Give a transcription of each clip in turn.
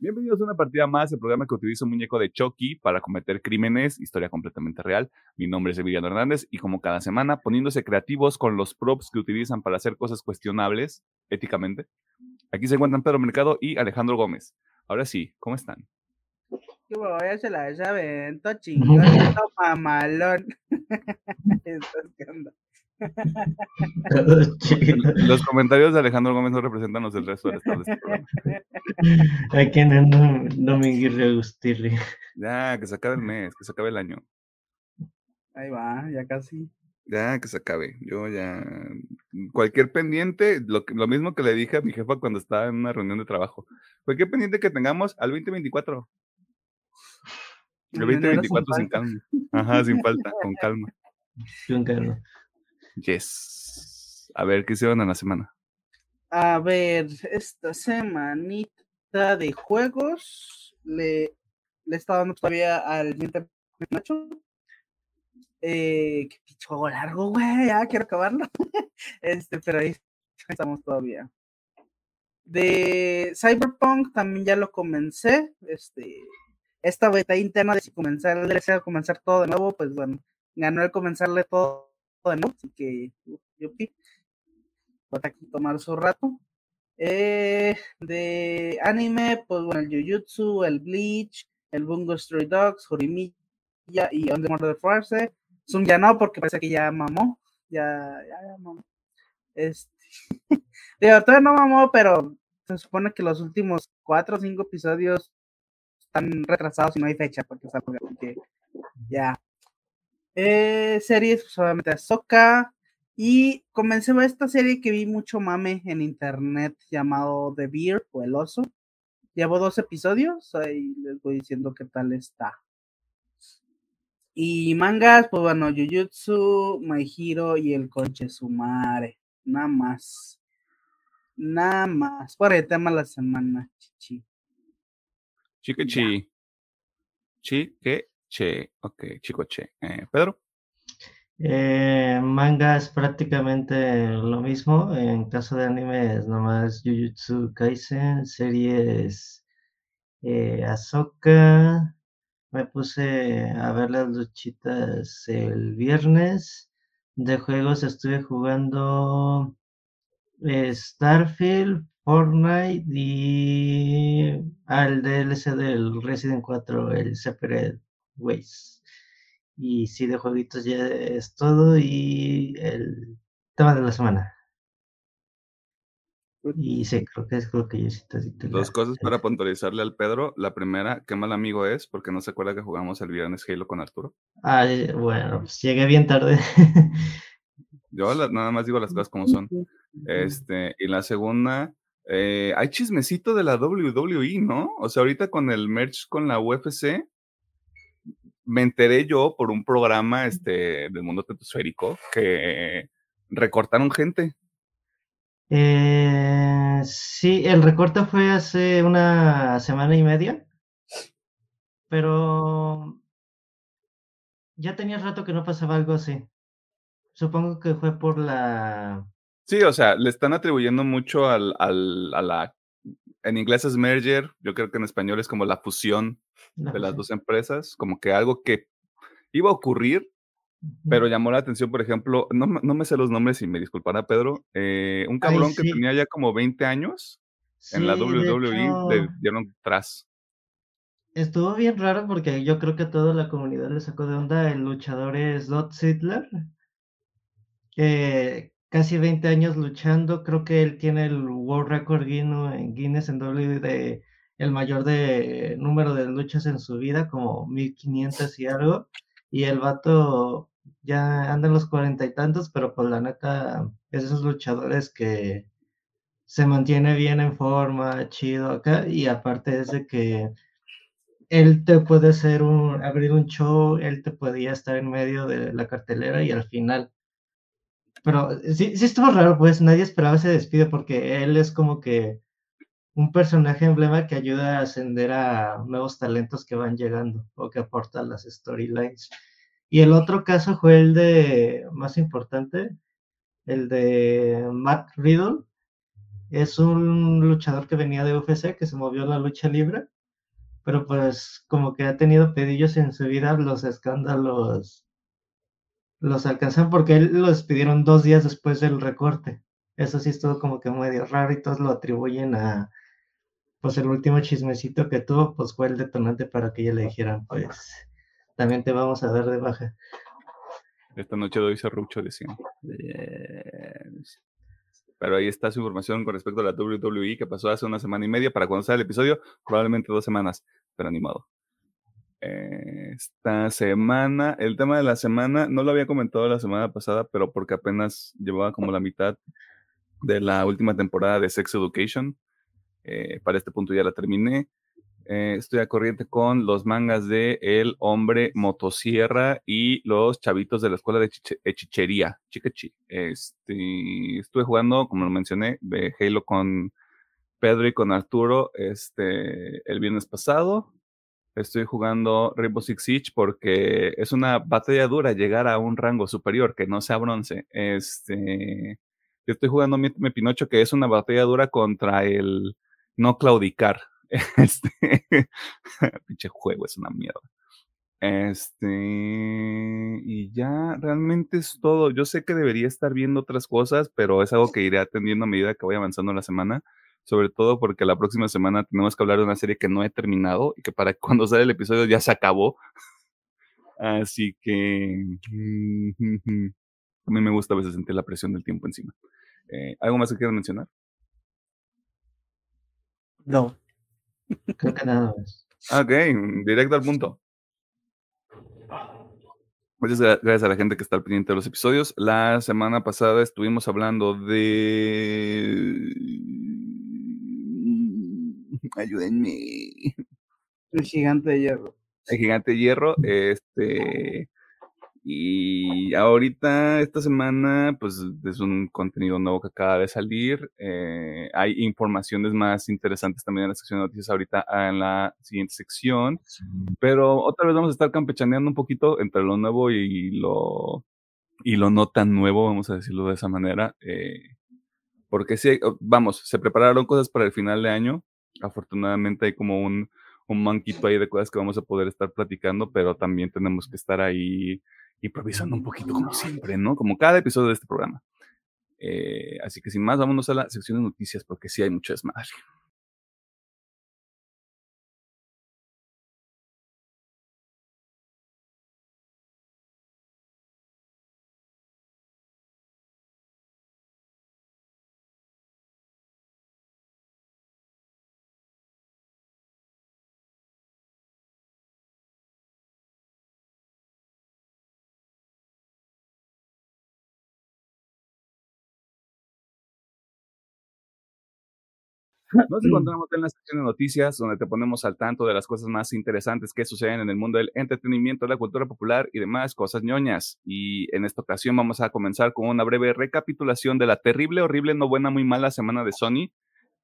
Bienvenidos a una partida más, el programa que utiliza un muñeco de Chucky para cometer crímenes, historia completamente real. Mi nombre es Emiliano Hernández y como cada semana, poniéndose creativos con los props que utilizan para hacer cosas cuestionables éticamente. Aquí se encuentran Pedro Mercado y Alejandro Gómez. Ahora sí, ¿cómo están? Que voy a se la avento chingón, mamalón. Los comentarios de Alejandro Gómez no representan los del resto del estado de este programa. Hay que no, no me gustirle. Ya, que se acabe el mes, que se acabe el año. Ahí va, ya casi. Ya, que se acabe. Yo ya. Cualquier pendiente, lo, lo mismo que le dije a mi jefa cuando estaba en una reunión de trabajo. Cualquier pendiente que tengamos al 2024. El 2024 sin calma. Ajá, sin falta, con calma. Con calma. Yes. A ver, ¿qué hicieron en la semana? A ver, esta semanita de juegos le, le estaba dando todavía al Nacho. Eh, qué juego largo, güey, ya quiero acabarlo. este, pero ahí estamos todavía. De Cyberpunk también ya lo comencé. Este, esta beta interna de si comenzar el DLC comenzar todo de nuevo, pues bueno, ganó el comenzarle todo ¿no? Así que yo va a tomar su rato. Eh, de anime, pues bueno, el Jujutsu, el Bleach, el Bungo Stray Dogs, Horimiya y On the Murder Force. Zoom ya no, porque parece que ya mamó. Ya, ya, ya mamó. Este. Digo, todavía no mamó, pero se supone que los últimos cuatro o cinco episodios están retrasados y no hay fecha, porque, porque ya eh, series, pues obviamente Ahsoka. Y comencé a esta serie que vi mucho mame en internet llamado The Beer o El Oso. Llevo dos episodios, ahí les voy diciendo qué tal está. Y mangas, pues bueno, Jujutsu, My Hero y el Conche Sumare. Nada más. Nada más. Por el tema de la semana, chichi. Chique chi. que Che, ok, chico Che. Eh, Pedro. Eh, manga es prácticamente lo mismo. En caso de anime es nomás Jujutsu Kaisen, series eh, Ahsoka. Me puse a ver las luchitas el viernes. De juegos estuve jugando eh, Starfield, Fortnite y al DLC del Resident 4, el Separate Ways. Y sí, de jueguitos ya es todo y el tema de la semana. Y sí, creo que es lo que yo Dos cosas para puntualizarle al Pedro. La primera, qué mal amigo es, porque no se acuerda que jugamos el viernes Halo con Arturo. Ah, bueno, pues llegué bien tarde. yo nada más digo las cosas como son. Este, y la segunda, eh, hay chismecito de la WWE, ¿no? O sea, ahorita con el merch con la UFC, me enteré yo por un programa este, del mundo tetosférico que recortaron gente. Eh, sí, el recorte fue hace una semana y media, pero ya tenía rato que no pasaba algo así. Supongo que fue por la... Sí, o sea, le están atribuyendo mucho al, al, a la... En inglés es merger, yo creo que en español es como la fusión de las dos empresas, como que algo que iba a ocurrir, pero llamó la atención, por ejemplo, no, no me sé los nombres y me disculpará Pedro, eh, un cabrón que tenía ya como 20 años en la WWE le dieron tras. Estuvo bien raro porque yo creo que toda la comunidad le sacó de onda. El luchador es Dot casi 20 años luchando. Creo que él tiene el World Record Guinness en WWE de el mayor de número de luchas en su vida, como 1500 y algo, y el vato ya anda en los cuarenta y tantos, pero pues la neta, esos luchadores que se mantiene bien en forma, chido acá, y aparte es de que él te puede hacer un, abrir un show, él te podía estar en medio de la cartelera y al final. Pero sí, sí estuvo raro, pues nadie esperaba ese despido porque él es como que un personaje emblema que ayuda a ascender a nuevos talentos que van llegando o que aporta las storylines. Y el otro caso fue el de, más importante, el de Matt Riddle, Es un luchador que venía de UFC, que se movió a la lucha libre, pero pues como que ha tenido pedillos en su vida, los escándalos los alcanzan porque él lo despidieron dos días después del recorte. Eso sí estuvo como que medio raro y todos lo atribuyen a, pues el último chismecito que tuvo, pues fue el detonante para que ella le dijeran, pues también te vamos a dar de baja. Esta noche doy serrucho, decían. Pero ahí está su información con respecto a la WWE que pasó hace una semana y media. Para cuando sale el episodio, probablemente dos semanas, pero animado. Esta semana, el tema de la semana, no lo había comentado la semana pasada, pero porque apenas llevaba como la mitad de la última temporada de Sex Education. Eh, para este punto ya la terminé. Eh, estoy a corriente con los mangas de El Hombre Motosierra y los chavitos de la escuela de hechichería, Chicachi. Este, estuve jugando, como lo mencioné, de Halo con Pedro y con Arturo este, el viernes pasado. Estoy jugando Rainbow Six Siege porque es una batalla dura llegar a un rango superior que no sea bronce. Este, estoy jugando mi, Pinocho que es una batalla dura contra el no claudicar. Este, pinche juego es una mierda. Este, y ya realmente es todo. Yo sé que debería estar viendo otras cosas, pero es algo que iré atendiendo a medida que voy avanzando la semana. Sobre todo porque la próxima semana tenemos que hablar de una serie que no he terminado y que para cuando sale el episodio ya se acabó. Así que a mí me gusta a veces sentir la presión del tiempo encima. Eh, ¿Algo más que quieran mencionar? No. Creo que nada más. Ok, directo al punto. Muchas gracias a la gente que está al pendiente de los episodios. La semana pasada estuvimos hablando de. Ayúdenme. El gigante de hierro. El gigante de hierro. Este. Y ahorita, esta semana, pues es un contenido nuevo que acaba de salir. Eh, hay informaciones más interesantes también en la sección de noticias ahorita en la siguiente sección. Pero otra vez vamos a estar campechaneando un poquito entre lo nuevo y lo, y lo no tan nuevo, vamos a decirlo de esa manera. Eh, porque sí, vamos, se prepararon cosas para el final de año. Afortunadamente hay como un, un manquito ahí de cosas que vamos a poder estar platicando, pero también tenemos que estar ahí improvisando un poquito como siempre, ¿no? Como cada episodio de este programa. Eh, así que sin más, vámonos a la sección de noticias porque sí hay mucho desmadre. Nos encontramos en la sección de noticias, donde te ponemos al tanto de las cosas más interesantes que suceden en el mundo del entretenimiento, la cultura popular y demás cosas ñoñas. Y en esta ocasión vamos a comenzar con una breve recapitulación de la terrible, horrible, no buena, muy mala semana de Sony,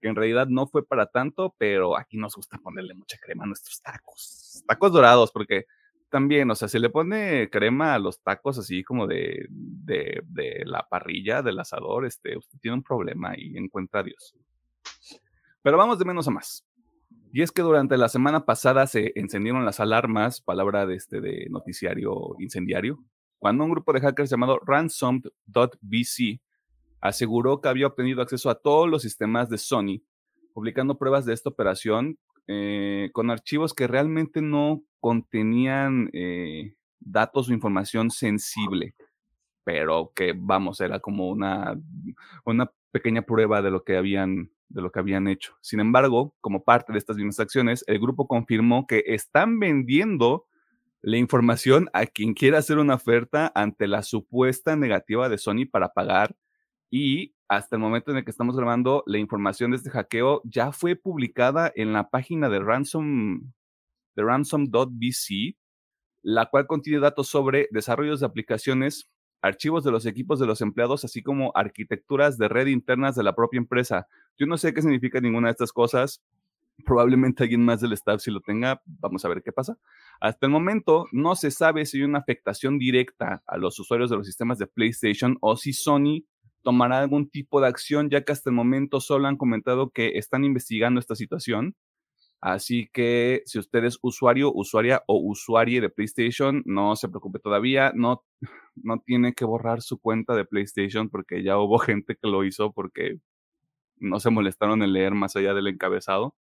que en realidad no fue para tanto, pero aquí nos gusta ponerle mucha crema a nuestros tacos. Tacos dorados, porque también, o sea, si le pone crema a los tacos así como de, de, de la parrilla, del asador, este, usted tiene un problema y encuentra a Dios. Pero vamos de menos a más. Y es que durante la semana pasada se encendieron las alarmas, palabra de este de noticiario incendiario, cuando un grupo de hackers llamado ransomed.bc aseguró que había obtenido acceso a todos los sistemas de Sony, publicando pruebas de esta operación eh, con archivos que realmente no contenían eh, datos o información sensible, pero que, vamos, era como una, una pequeña prueba de lo que habían de lo que habían hecho. Sin embargo, como parte de estas mismas acciones, el grupo confirmó que están vendiendo la información a quien quiera hacer una oferta ante la supuesta negativa de Sony para pagar y hasta el momento en el que estamos grabando, la información de este hackeo ya fue publicada en la página de ransom de ransom.bc, la cual contiene datos sobre desarrollos de aplicaciones, archivos de los equipos de los empleados, así como arquitecturas de red internas de la propia empresa. Yo no sé qué significa ninguna de estas cosas. Probablemente alguien más del staff si lo tenga. Vamos a ver qué pasa. Hasta el momento no se sabe si hay una afectación directa a los usuarios de los sistemas de PlayStation o si Sony tomará algún tipo de acción, ya que hasta el momento solo han comentado que están investigando esta situación. Así que si usted es usuario, usuaria o usuaria de PlayStation, no se preocupe todavía, no, no tiene que borrar su cuenta de PlayStation porque ya hubo gente que lo hizo porque no se molestaron en leer más allá del encabezado.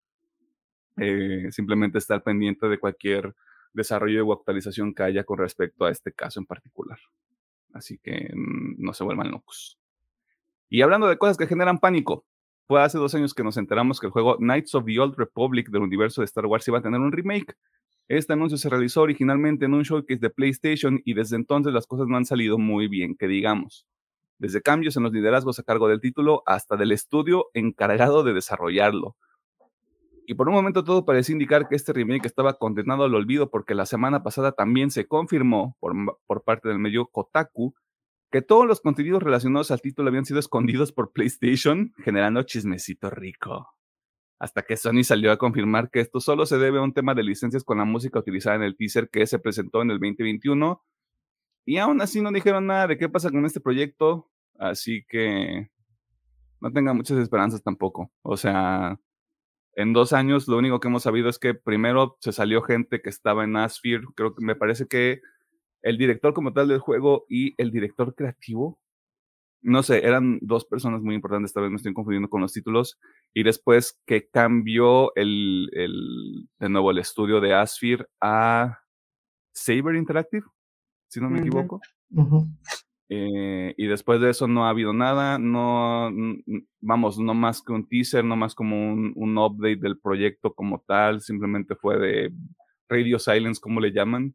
Eh, simplemente estar pendiente de cualquier desarrollo o actualización que haya con respecto a este caso en particular. Así que mm, no se vuelvan locos. Y hablando de cosas que generan pánico, fue hace dos años que nos enteramos que el juego Knights of the Old Republic del universo de Star Wars iba a tener un remake. Este anuncio se realizó originalmente en un showcase de PlayStation y desde entonces las cosas no han salido muy bien, que digamos. Desde cambios en los liderazgos a cargo del título hasta del estudio encargado de desarrollarlo. Y por un momento todo parecía indicar que este remake estaba condenado al olvido porque la semana pasada también se confirmó por, por parte del medio Kotaku que todos los contenidos relacionados al título habían sido escondidos por PlayStation, generando chismecito rico. Hasta que Sony salió a confirmar que esto solo se debe a un tema de licencias con la música utilizada en el teaser que se presentó en el 2021. Y aún así no dijeron nada de qué pasa con este proyecto, así que no tengan muchas esperanzas tampoco. O sea, en dos años lo único que hemos sabido es que primero se salió gente que estaba en Asphere, creo que me parece que el director como tal del juego y el director creativo, no sé, eran dos personas muy importantes, esta vez me estoy confundiendo con los títulos, y después que cambió el, el de nuevo el estudio de Asphere a Saber Interactive, si no me equivoco. Eh, y después de eso no ha habido nada, no, vamos, no más que un teaser, no más como un, un update del proyecto como tal, simplemente fue de Radio Silence, como le llaman.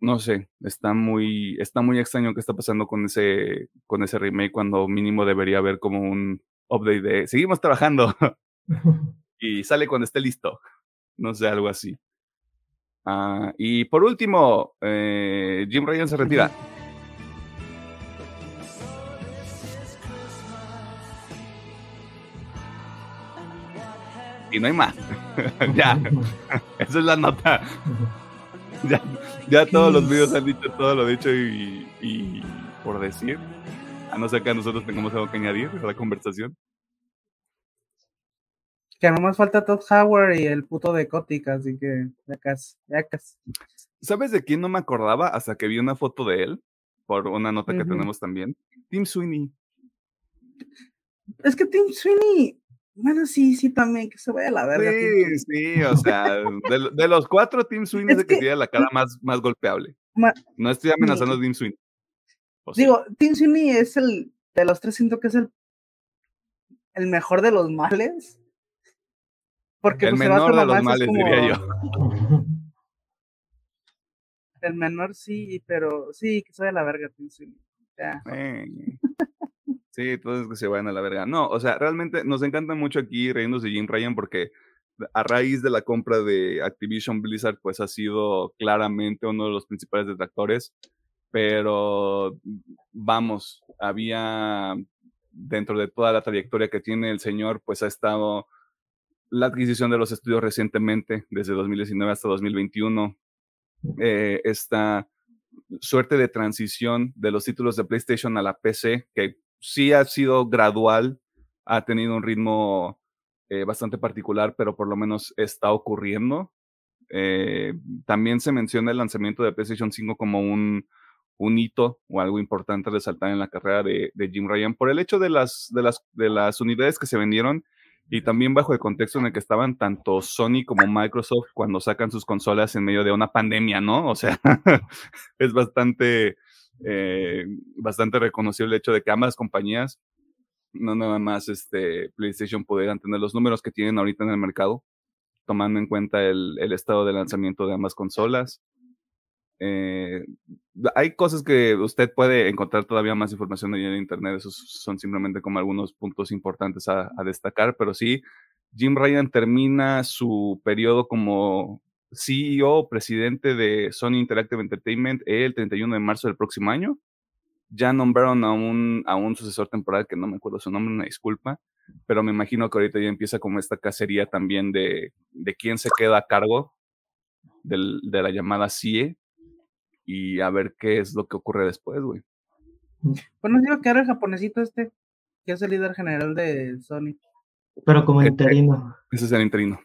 No sé, está muy, está muy extraño qué está pasando con ese, con ese remake cuando mínimo debería haber como un update de seguimos trabajando y sale cuando esté listo. No sé, algo así. Ah, y por último, eh, Jim Ryan se retira. y no hay más. ya, esa es la nota. ya, ya todos los videos han dicho todo lo dicho y, y, por decir, a no ser que nosotros tengamos algo que añadir a la conversación. Que nomás falta Todd Howard y el puto de Kotick, así que ya casi, ya casi. ¿Sabes de quién no me acordaba hasta que vi una foto de él? Por una nota que tenemos también. Tim Sweeney. Es que Tim Sweeney bueno, sí, sí, también, que se vaya a la verga. Sí, sí, o sea, de, los cuatro Team Sweeney es el que, tiene la cara más, más golpeable. no estoy amenazando a Team Sweeney. Digo, Team Sweeney es el, de los tres siento que es el, el mejor de los males. Porque, el pues, menor de los males, diría yo. El menor sí, pero sí, que se vaya a la verga Team Sweeney. Ya. Sí, todos que se vayan a la verga. No, o sea, realmente nos encanta mucho aquí reírnos de Jim Ryan porque a raíz de la compra de Activision Blizzard, pues ha sido claramente uno de los principales detractores. Pero vamos, había dentro de toda la trayectoria que tiene el señor, pues ha estado la adquisición de los estudios recientemente, desde 2019 hasta 2021. Eh, esta suerte de transición de los títulos de PlayStation a la PC, que sí ha sido gradual, ha tenido un ritmo eh, bastante particular, pero por lo menos está ocurriendo. Eh, también se menciona el lanzamiento de PlayStation 5 como un, un hito o algo importante resaltar en la carrera de, de, Jim Ryan por el hecho de las, de, las, de las unidades que se vendieron y también bajo el contexto en el que estaban tanto Sony como Microsoft cuando sacan sus consolas en medio de una pandemia, ¿no? O sea, es bastante eh, bastante reconocible el hecho de que ambas compañías, no nada más este, PlayStation, pudieran tener los números que tienen ahorita en el mercado, tomando en cuenta el, estado de lanzamiento de ambas consolas. Eh, hay cosas que usted puede encontrar todavía más información en internet, esos son simplemente como algunos puntos importantes a, a destacar, pero sí, Jim Ryan termina su periodo como CEO, presidente de Sony Interactive Entertainment el 31 de marzo del próximo año. Ya nombraron a un, a un sucesor temporal que no me acuerdo su nombre, una disculpa, pero me imagino que ahorita ya empieza como esta cacería también de, de quién se queda a cargo del, de la llamada CIE y a ver qué es lo que ocurre después, güey. Bueno, digo que era el japonesito este, que es el líder general de Sony. Pero como Eh, eh, interino. Ese es el interino.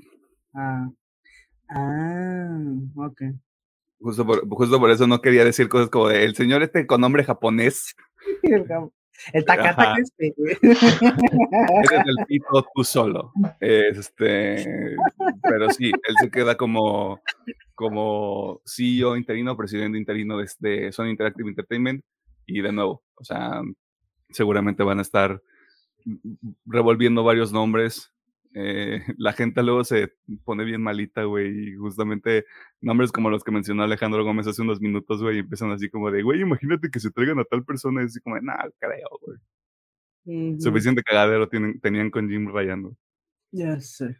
Ah. Ah, ok. Justo por, justo por eso no quería decir cosas como de el señor este con nombre japonés. El, el Takata Ajá. que este. Eres el pito tú solo. Este, pero sí, él se queda como, como CEO interino, presidente interino de, de Sony Interactive Entertainment. Y de nuevo, o sea, seguramente van a estar revolviendo varios nombres. Eh, la gente luego se pone bien malita, güey, y justamente nombres como los que mencionó Alejandro Gómez hace unos minutos, güey, empiezan así como de, güey, imagínate que se traigan a tal persona, y así como, nah, creo, güey. Suficiente cagadero tienen, tenían con Jim rayando. Ya sé.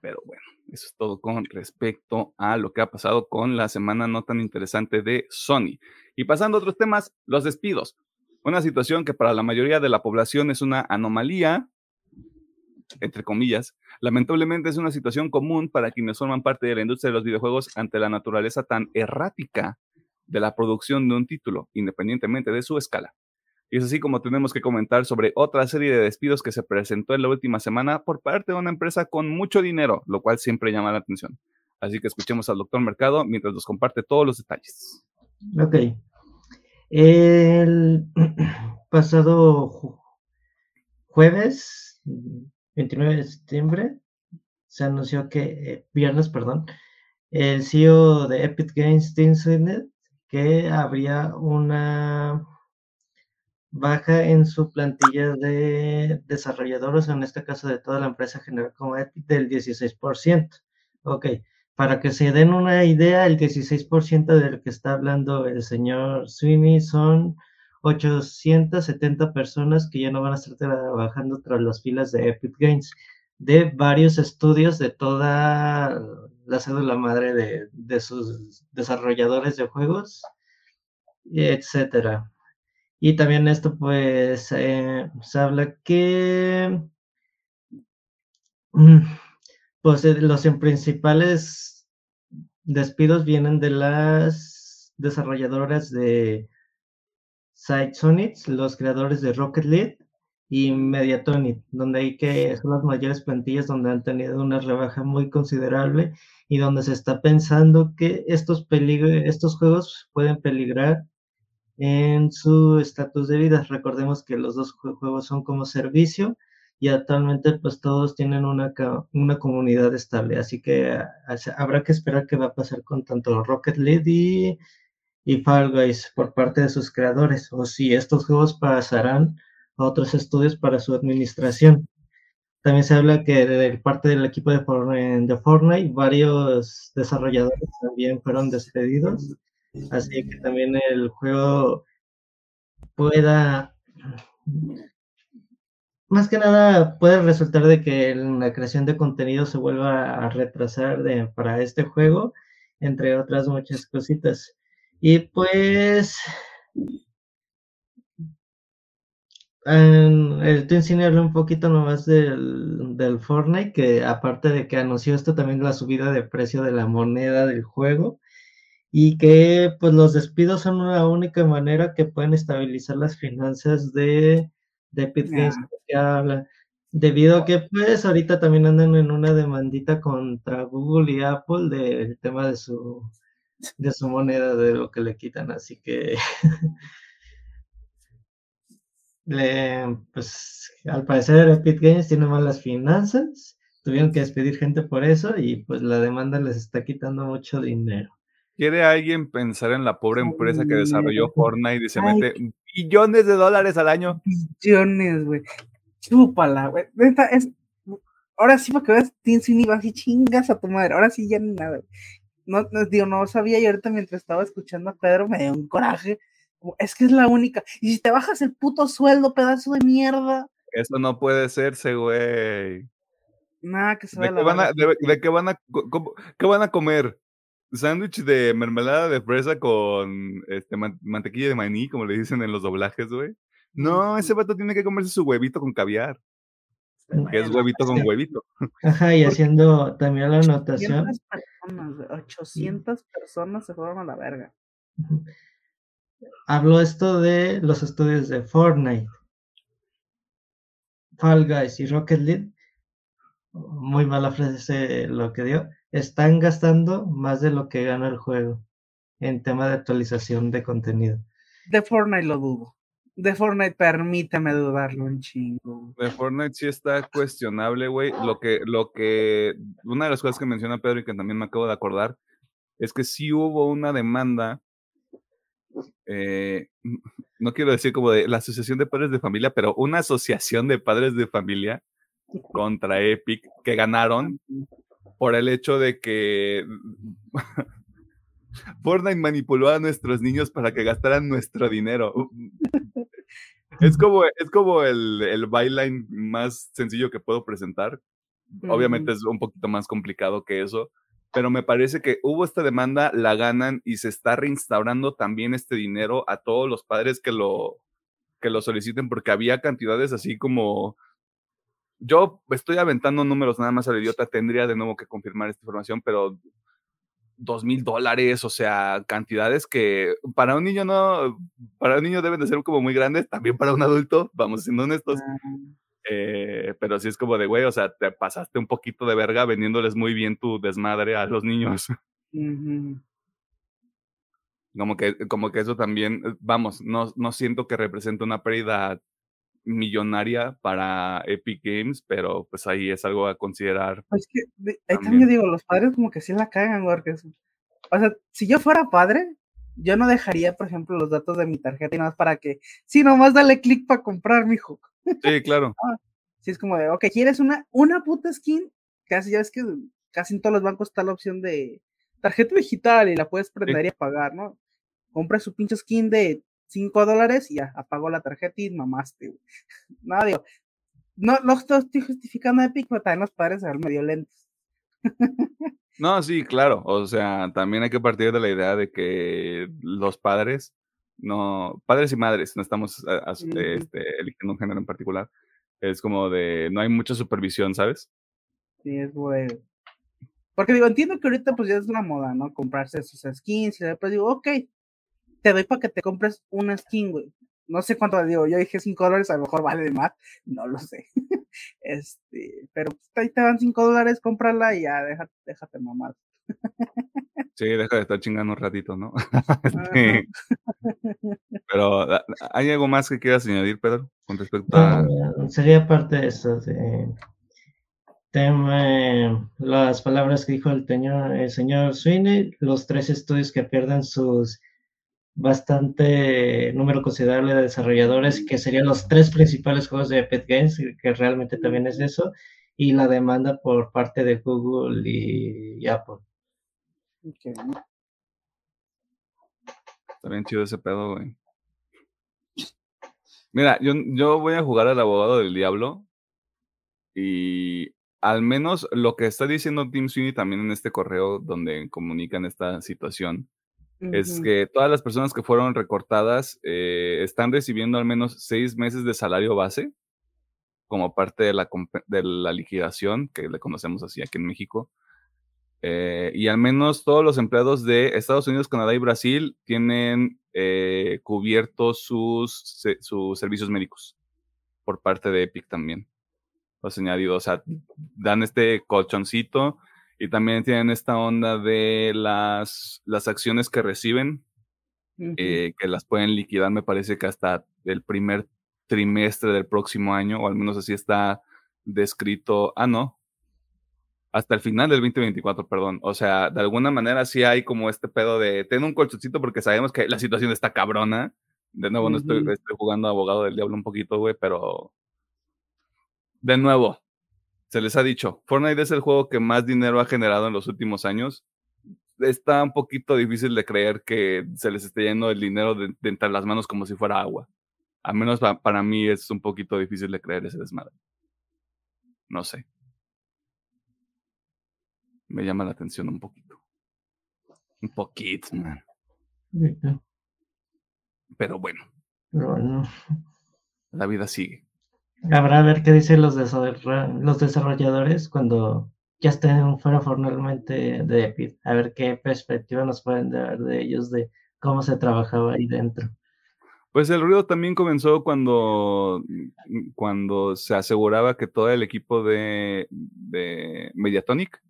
Pero bueno, eso es todo con respecto a lo que ha pasado con la semana no tan interesante de Sony. Y pasando a otros temas, los despidos. Una situación que para la mayoría de la población es una anomalía, entre comillas. Lamentablemente es una situación común para quienes forman parte de la industria de los videojuegos ante la naturaleza tan errática de la producción de un título, independientemente de su escala. Y es así como tenemos que comentar sobre otra serie de despidos que se presentó en la última semana por parte de una empresa con mucho dinero, lo cual siempre llama la atención. Así que escuchemos al doctor Mercado mientras nos comparte todos los detalles. Ok. El pasado ju- jueves, 29 de septiembre, se anunció que, eh, viernes, perdón, el CEO de Epic Games, Tim Sweeney, que habría una baja en su plantilla de desarrolladores, en este caso de toda la empresa general como Epic, del 16%. Ok, para que se den una idea, el 16% del que está hablando el señor Sweeney son 870 personas que ya no van a estar trabajando tras las filas de Epic Games, de varios estudios de toda la cédula madre de, de sus desarrolladores de juegos, etcétera. Y también esto, pues, eh, se habla que, mm, pues, eh, los principales despidos vienen de las desarrolladoras de Sonics, los creadores de Rocket League y Mediatonic, donde hay que son las mayores plantillas donde han tenido una rebaja muy considerable y donde se está pensando que estos, estos juegos pueden peligrar en su estatus de vida. Recordemos que los dos jue- juegos son como servicio y actualmente pues todos tienen una, una comunidad estable, así que ah, habrá que esperar qué va a pasar con tanto Rocket League y, y Fall Guys por parte de sus creadores, o si estos juegos pasarán a otros estudios para su administración. También se habla que de parte del equipo de Fortnite, de Fortnite varios desarrolladores también fueron despedidos así que también el juego pueda, más que nada, puede resultar de que la creación de contenido se vuelva a retrasar de, para este juego, entre otras muchas cositas. Y pues, en el Twin Cine habló un poquito nomás del, del Fortnite, que aparte de que anunció esto, también la subida de precio de la moneda del juego y que pues los despidos son una única manera que pueden estabilizar las finanzas de, de Games, Ah. que habla, debido a que pues ahorita también andan en una demandita contra Google y Apple del tema de su de su moneda, de lo que le quitan, así que le, pues al parecer Epic Games tiene malas finanzas, tuvieron que despedir gente por eso y pues la demanda les está quitando mucho dinero. ¿Quiere alguien pensar en la pobre empresa que desarrolló Fortnite y se Ay. mete billones de dólares al año? Billones, güey. Chúpala, güey. Es. Ahora sí, para que veas, Tim Sweeney va así chingas a tu madre. Ahora sí, ya ni nada. güey. No, no, digo, no sabía y ahorita mientras estaba escuchando a Pedro me dio un coraje. Es que es la única. Y si te bajas el puto sueldo, pedazo de mierda. Eso no puede serse, güey. Nada, que se ¿De vaya qué, la van a, de, de qué van a, cómo- qué van a comer? ¿Sándwich de mermelada de fresa con este, man- mantequilla de maní, como le dicen en los doblajes, güey? No, ese vato tiene que comerse su huevito con caviar, que es huevito con huevito. Ajá, y haciendo también la anotación. 800 personas, güey, 800 personas se fueron a la verga. Habló esto de los estudios de Fortnite, Fall Guys y Rocket League. Muy mala frase lo que dio. Están gastando más de lo que gana el juego en tema de actualización de contenido. De Fortnite lo dudo. De Fortnite, permítame dudarlo un chingo. De Fortnite sí está cuestionable, güey. Lo que, lo que, una de las cosas que menciona Pedro y que también me acabo de acordar, es que sí hubo una demanda, eh, no quiero decir como de la Asociación de Padres de Familia, pero una asociación de padres de familia contra Epic que ganaron por el hecho de que Fortnite manipuló a nuestros niños para que gastaran nuestro dinero. Es como, es como el, el byline más sencillo que puedo presentar. Obviamente es un poquito más complicado que eso, pero me parece que hubo esta demanda, la ganan y se está reinstaurando también este dinero a todos los padres que lo, que lo soliciten, porque había cantidades así como... Yo estoy aventando números nada más al idiota, tendría de nuevo que confirmar esta información, pero dos mil dólares, o sea, cantidades que para un niño no, para un niño deben de ser como muy grandes, también para un adulto, vamos siendo honestos. Eh, pero sí es como de, güey, o sea, te pasaste un poquito de verga vendiéndoles muy bien tu desmadre a los niños. Como que, como que eso también, eh, vamos, no, no siento que represente una pérdida millonaria para Epic Games, pero pues ahí es algo a considerar. Pues que, ahí también digo, los padres como que sí la cagan, porque o sea, si yo fuera padre, yo no dejaría, por ejemplo, los datos de mi tarjeta y nada más para que, sí, nomás dale clic para comprar, mijo. Sí, claro. ah, sí, es como de, ok, ¿quieres una, una puta skin? Casi, ya es que casi en todos los bancos está la opción de tarjeta digital y la puedes prender y apagar, ¿no? Compra su pinche skin de 5 dólares y ya, apagó la tarjeta y mamaste, No, digo, no, no estoy justificando Epic, pero también los padres se medio lentos. No, sí, claro. O sea, también hay que partir de la idea de que los padres, no, padres y madres, no estamos este, eligiendo un género en particular. Es como de, no hay mucha supervisión, ¿sabes? Sí, es bueno. Porque digo, entiendo que ahorita pues ya es una moda, ¿no? Comprarse sus skins y después digo, ok, te doy para que te compres una skin, güey. No sé cuánto digo, yo dije 5 dólares, a lo mejor vale más, no lo sé. este, pero pues, ahí te dan 5 dólares, cómprala y ya, déjate, déjate mamar. Sí, deja de estar chingando un ratito, ¿no? Este, pero, ¿hay algo más que quieras añadir, Pedro, con respecto a...? sería parte de eso, de tema, las palabras que dijo el señor, el señor Sweeney, los tres estudios que pierden sus bastante número considerable de desarrolladores, que serían los tres principales juegos de Epic Games, que realmente también es eso, y la demanda por parte de Google y, Apple. Está bien chido ese pedo, güey. Mira, yo, yo voy a jugar al abogado del diablo y al menos lo que está diciendo Tim Sweeney también en este correo donde comunican esta situación es que todas las personas que fueron recortadas eh, están recibiendo al menos seis meses de salario base como parte de la, de la liquidación, que le conocemos así aquí en México. Eh, y al menos todos los empleados de Estados Unidos, Canadá y Brasil tienen eh, cubiertos sus, sus servicios médicos por parte de Epic también. Los añadido, o sea, dan este colchoncito y también tienen esta onda de las, las acciones que reciben, eh, que las pueden liquidar, me parece que hasta el primer trimestre del próximo año, o al menos así está descrito. Ah, no. Hasta el final del 2024, perdón. O sea, de alguna manera sí hay como este pedo de tener un colchoncito porque sabemos que la situación está cabrona. De nuevo, no estoy, estoy jugando abogado del diablo un poquito, güey, pero de nuevo, se les ha dicho, Fortnite es el juego que más dinero ha generado en los últimos años. Está un poquito difícil de creer que se les esté yendo el dinero de, entre las manos como si fuera agua. Al menos para mí es un poquito difícil de creer ese desmadre. No sé. Me llama la atención un poquito. Un poquito, man. Pero bueno. La vida sigue. Habrá a ver qué dicen los, los desarrolladores cuando ya estén fuera formalmente de Epic, a ver qué perspectiva nos pueden dar de ellos de cómo se trabajaba ahí dentro. Pues el ruido también comenzó cuando, cuando se aseguraba que todo el equipo de, de Mediatonic,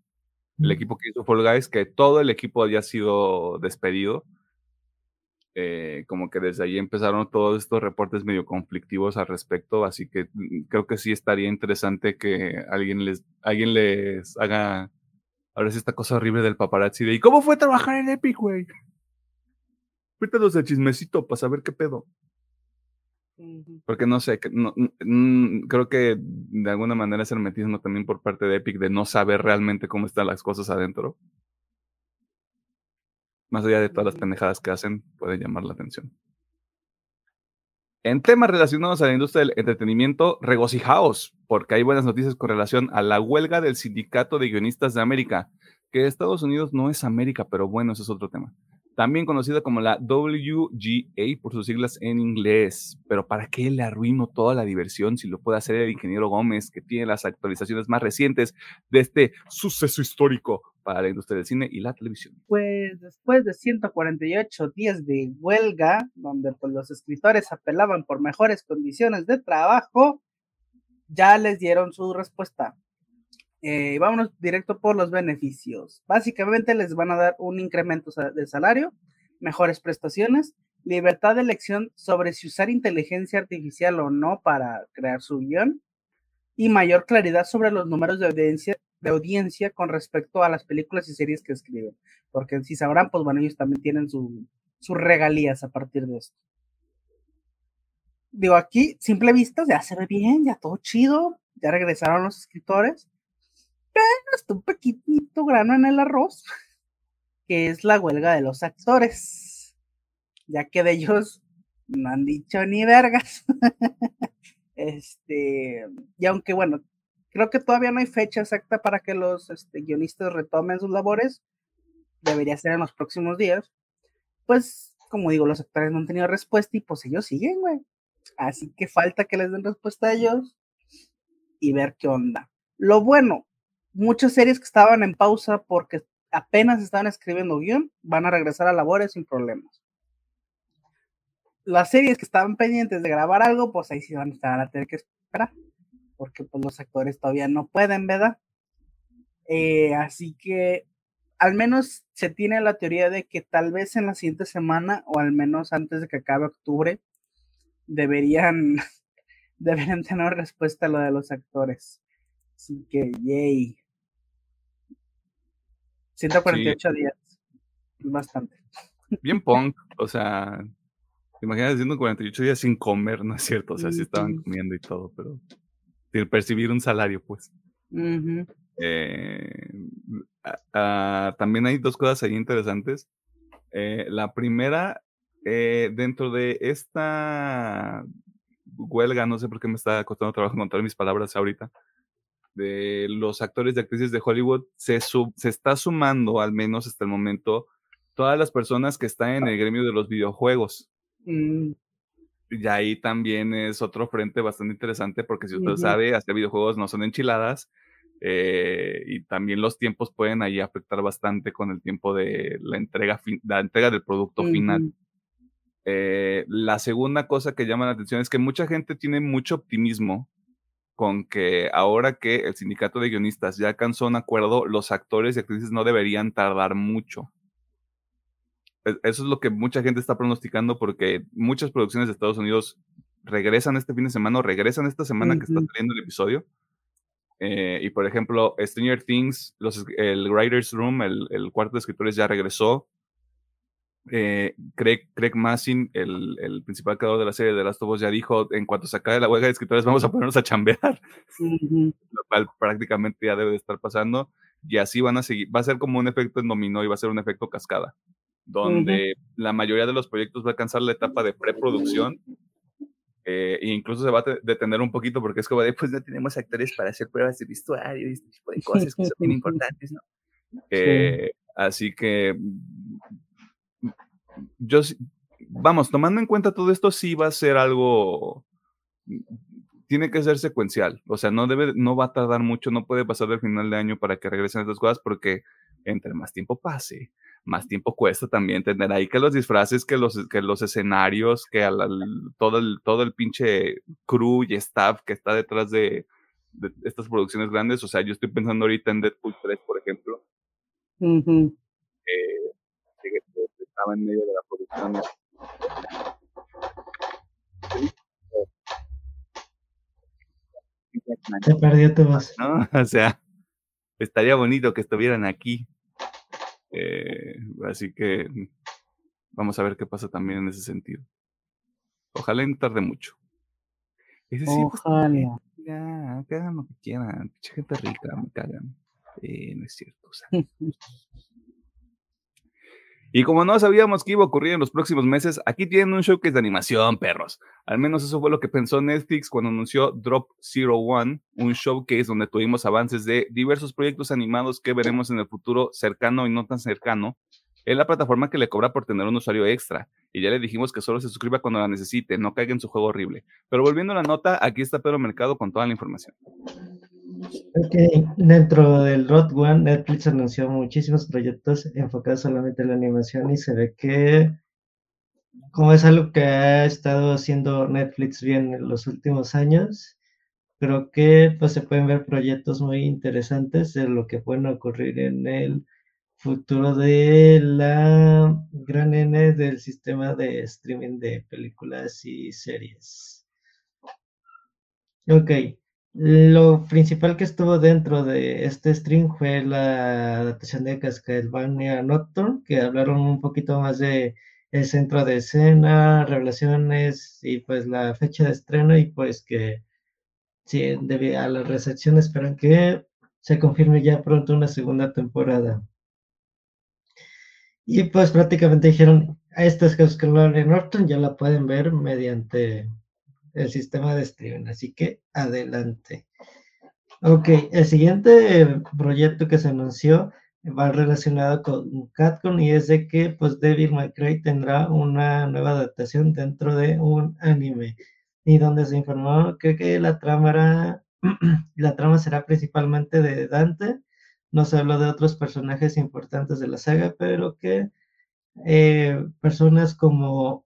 el equipo que hizo Fall Guys, que todo el equipo había sido despedido. Eh, como que desde ahí empezaron todos estos reportes medio conflictivos al respecto, así que mm, creo que sí estaría interesante que alguien les, alguien les haga ahora sí esta cosa horrible del paparazzi de ¿y cómo fue trabajar en Epic, güey? Cuéntanos el chismecito para saber qué pedo. Porque no sé, creo que de alguna manera es hermetismo también por parte de Epic de no saber realmente cómo están las cosas adentro. Más allá de todas las pendejadas que hacen, puede llamar la atención. En temas relacionados a la industria del entretenimiento, regocijaos, porque hay buenas noticias con relación a la huelga del Sindicato de Guionistas de América, que Estados Unidos no es América, pero bueno, ese es otro tema también conocida como la WGA por sus siglas en inglés. Pero ¿para qué le arruino toda la diversión si lo puede hacer el ingeniero Gómez, que tiene las actualizaciones más recientes de este suceso histórico para la industria del cine y la televisión? Pues después de 148 días de huelga, donde pues, los escritores apelaban por mejores condiciones de trabajo, ya les dieron su respuesta. Eh, vámonos directo por los beneficios. Básicamente les van a dar un incremento de salario, mejores prestaciones, libertad de elección sobre si usar inteligencia artificial o no para crear su guion y mayor claridad sobre los números de audiencia, de audiencia con respecto a las películas y series que escriben. Porque si sabrán, pues bueno, ellos también tienen sus regalías a partir de esto. Digo, aquí, simple vista, ya se ve bien, ya todo chido, ya regresaron los escritores pero está un pequeñito grano en el arroz, que es la huelga de los actores, ya que de ellos no han dicho ni vergas. este, y aunque bueno, creo que todavía no hay fecha exacta para que los este, guionistas retomen sus labores, debería ser en los próximos días, pues como digo, los actores no han tenido respuesta y pues ellos siguen, güey. Así que falta que les den respuesta a ellos y ver qué onda. Lo bueno, muchas series que estaban en pausa porque apenas estaban escribiendo guion, van a regresar a labores sin problemas. Las series que estaban pendientes de grabar algo, pues ahí sí van a tener que esperar, porque pues los actores todavía no pueden, ¿verdad? Eh, así que al menos se tiene la teoría de que tal vez en la siguiente semana, o al menos antes de que acabe octubre, deberían, deberían tener respuesta a lo de los actores. Así que, yay. 148 días. Bastante. Bien punk, o sea, te imaginas 148 días sin comer, no es cierto, o sea, sí estaban comiendo y todo, pero sin percibir un salario, pues. Eh, también hay dos cosas ahí interesantes. Eh, la primera, eh, dentro de esta huelga, no sé por qué me está costando trabajo encontrar mis palabras ahorita, de los actores y actrices de Hollywood, se, se está sumando, al menos hasta el momento, todas las personas que están en el gremio de los videojuegos. Mm. Y ahí también es otro frente bastante interesante porque si usted sabe, hacer videojuegos no son enchiladas eh, y también los tiempos pueden ahí afectar bastante con el tiempo de la entrega, la entrega del producto final. Eh, la segunda cosa que llama la atención es que mucha gente tiene mucho optimismo con que ahora que el sindicato de guionistas ya alcanzó un acuerdo, los actores y actrices no deberían tardar mucho. E, eso es lo que mucha gente está pronosticando porque muchas producciones de Estados Unidos regresan este fin de semana o regresan esta semana que está saliendo el episodio. Eh, y por ejemplo, Stranger Things, los, el Writer's Room, el, el cuarto de escritores ya regresó. Eh, Craig, Craig Massin, el, el, principal creador de la serie de Last of Us, ya dijo, en cuanto se acabe la huelga de escritores vamos a ponernos a chambear, lo cual prácticamente ya debe de estar pasando, y así van a seguir, va a ser como un efecto en dominó y va a ser un efecto cascada, donde la mayoría de los proyectos va a alcanzar la etapa de preproducción, eh, e incluso se va a detener un poquito porque es como de, pues no tenemos actores para hacer pruebas de vestuario y este tipo de cosas que son bien importantes, ¿no? Eh, así que yo, vamos, tomando en cuenta todo esto, sí va a ser algo, tiene que ser secuencial, o sea, no debe, no va a tardar mucho, no puede pasar del final de año para que regresen estas cosas, porque entre más tiempo pase, más tiempo cuesta también tener ahí que los disfraces, que los, que los escenarios, que todo, el, todo el pinche crew y staff que está detrás de, estas producciones grandes. O sea, yo estoy pensando ahorita en Deadpool 3, por ejemplo. que, estaba en medio de la producción. Te perdió tu voz. ¿No? O sea, estaría bonito que estuvieran aquí. Eh, así que vamos a ver qué pasa también en ese sentido. Ojalá no tarde mucho. Pues, Ojalá. ya, que hagan lo que quieran. gente rica, me cagan. Eh, no es cierto. O sea, Y como no sabíamos que iba a ocurrir en los próximos meses, aquí tienen un showcase de animación, perros. Al menos eso fue lo que pensó Netflix cuando anunció Drop Zero One, un showcase donde tuvimos avances de diversos proyectos animados que veremos en el futuro cercano y no tan cercano. Es la plataforma que le cobra por tener un usuario extra. Y ya le dijimos que solo se suscriba cuando la necesite, no caiga en su juego horrible. Pero volviendo a la nota, aquí está Pedro Mercado con toda la información. Ok, dentro del Rot One, Netflix anunció muchísimos proyectos enfocados solamente en la animación y se ve que, como es algo que ha estado haciendo Netflix bien en los últimos años, creo que pues se pueden ver proyectos muy interesantes de lo que pueden ocurrir en el futuro de la gran N del sistema de streaming de películas y series. Ok, lo principal que estuvo dentro de este stream fue la adaptación de Castlevania Nocturne, que hablaron un poquito más de el centro de escena, revelaciones y pues la fecha de estreno y pues que sí, debido a la recepción esperan que se confirme ya pronto una segunda temporada. Y pues prácticamente dijeron, a esta es Castlevania Norton, ya la pueden ver mediante el sistema de streaming. Así que adelante. Ok, el siguiente proyecto que se anunció va relacionado con Catcon y es de que pues May Cry tendrá una nueva adaptación dentro de un anime y donde se informó que, que la trama la trama será principalmente de Dante no se habló de otros personajes importantes de la saga pero que eh, personas como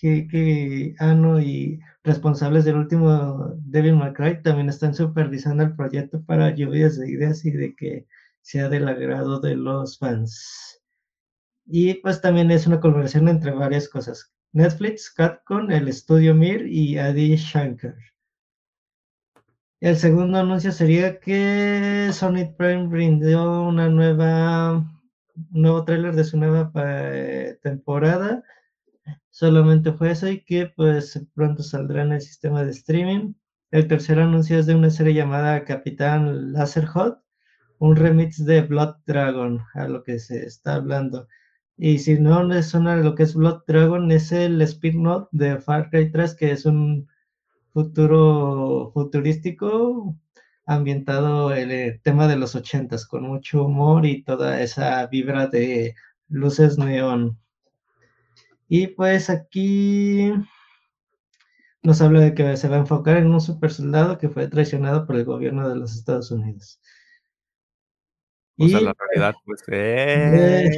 que Ano y responsables del último Devil May Cry también están supervisando el proyecto para lluvias de ideas y de que sea del agrado de los fans. Y pues también es una colaboración entre varias cosas. Netflix, Capcom, el estudio Mir y Adi Shankar. El segundo anuncio sería que Sonic Prime brindó una nueva, un nuevo tráiler de su nueva eh, temporada solamente fue eso y que pues pronto saldrá en el sistema de streaming. El tercer anuncio es de una serie llamada Capitán Laserhot, un remix de Blood Dragon, a lo que se está hablando. Y si no les suena lo que es Blood Dragon, es el spin-off de Far Cry 3, que es un futuro futurístico ambientado en el tema de los ochentas, con mucho humor y toda esa vibra de luces neón. Y pues aquí nos habla de que se va a enfocar en un super soldado que fue traicionado por el gobierno de los Estados Unidos. O sea, la realidad, pues. Eh,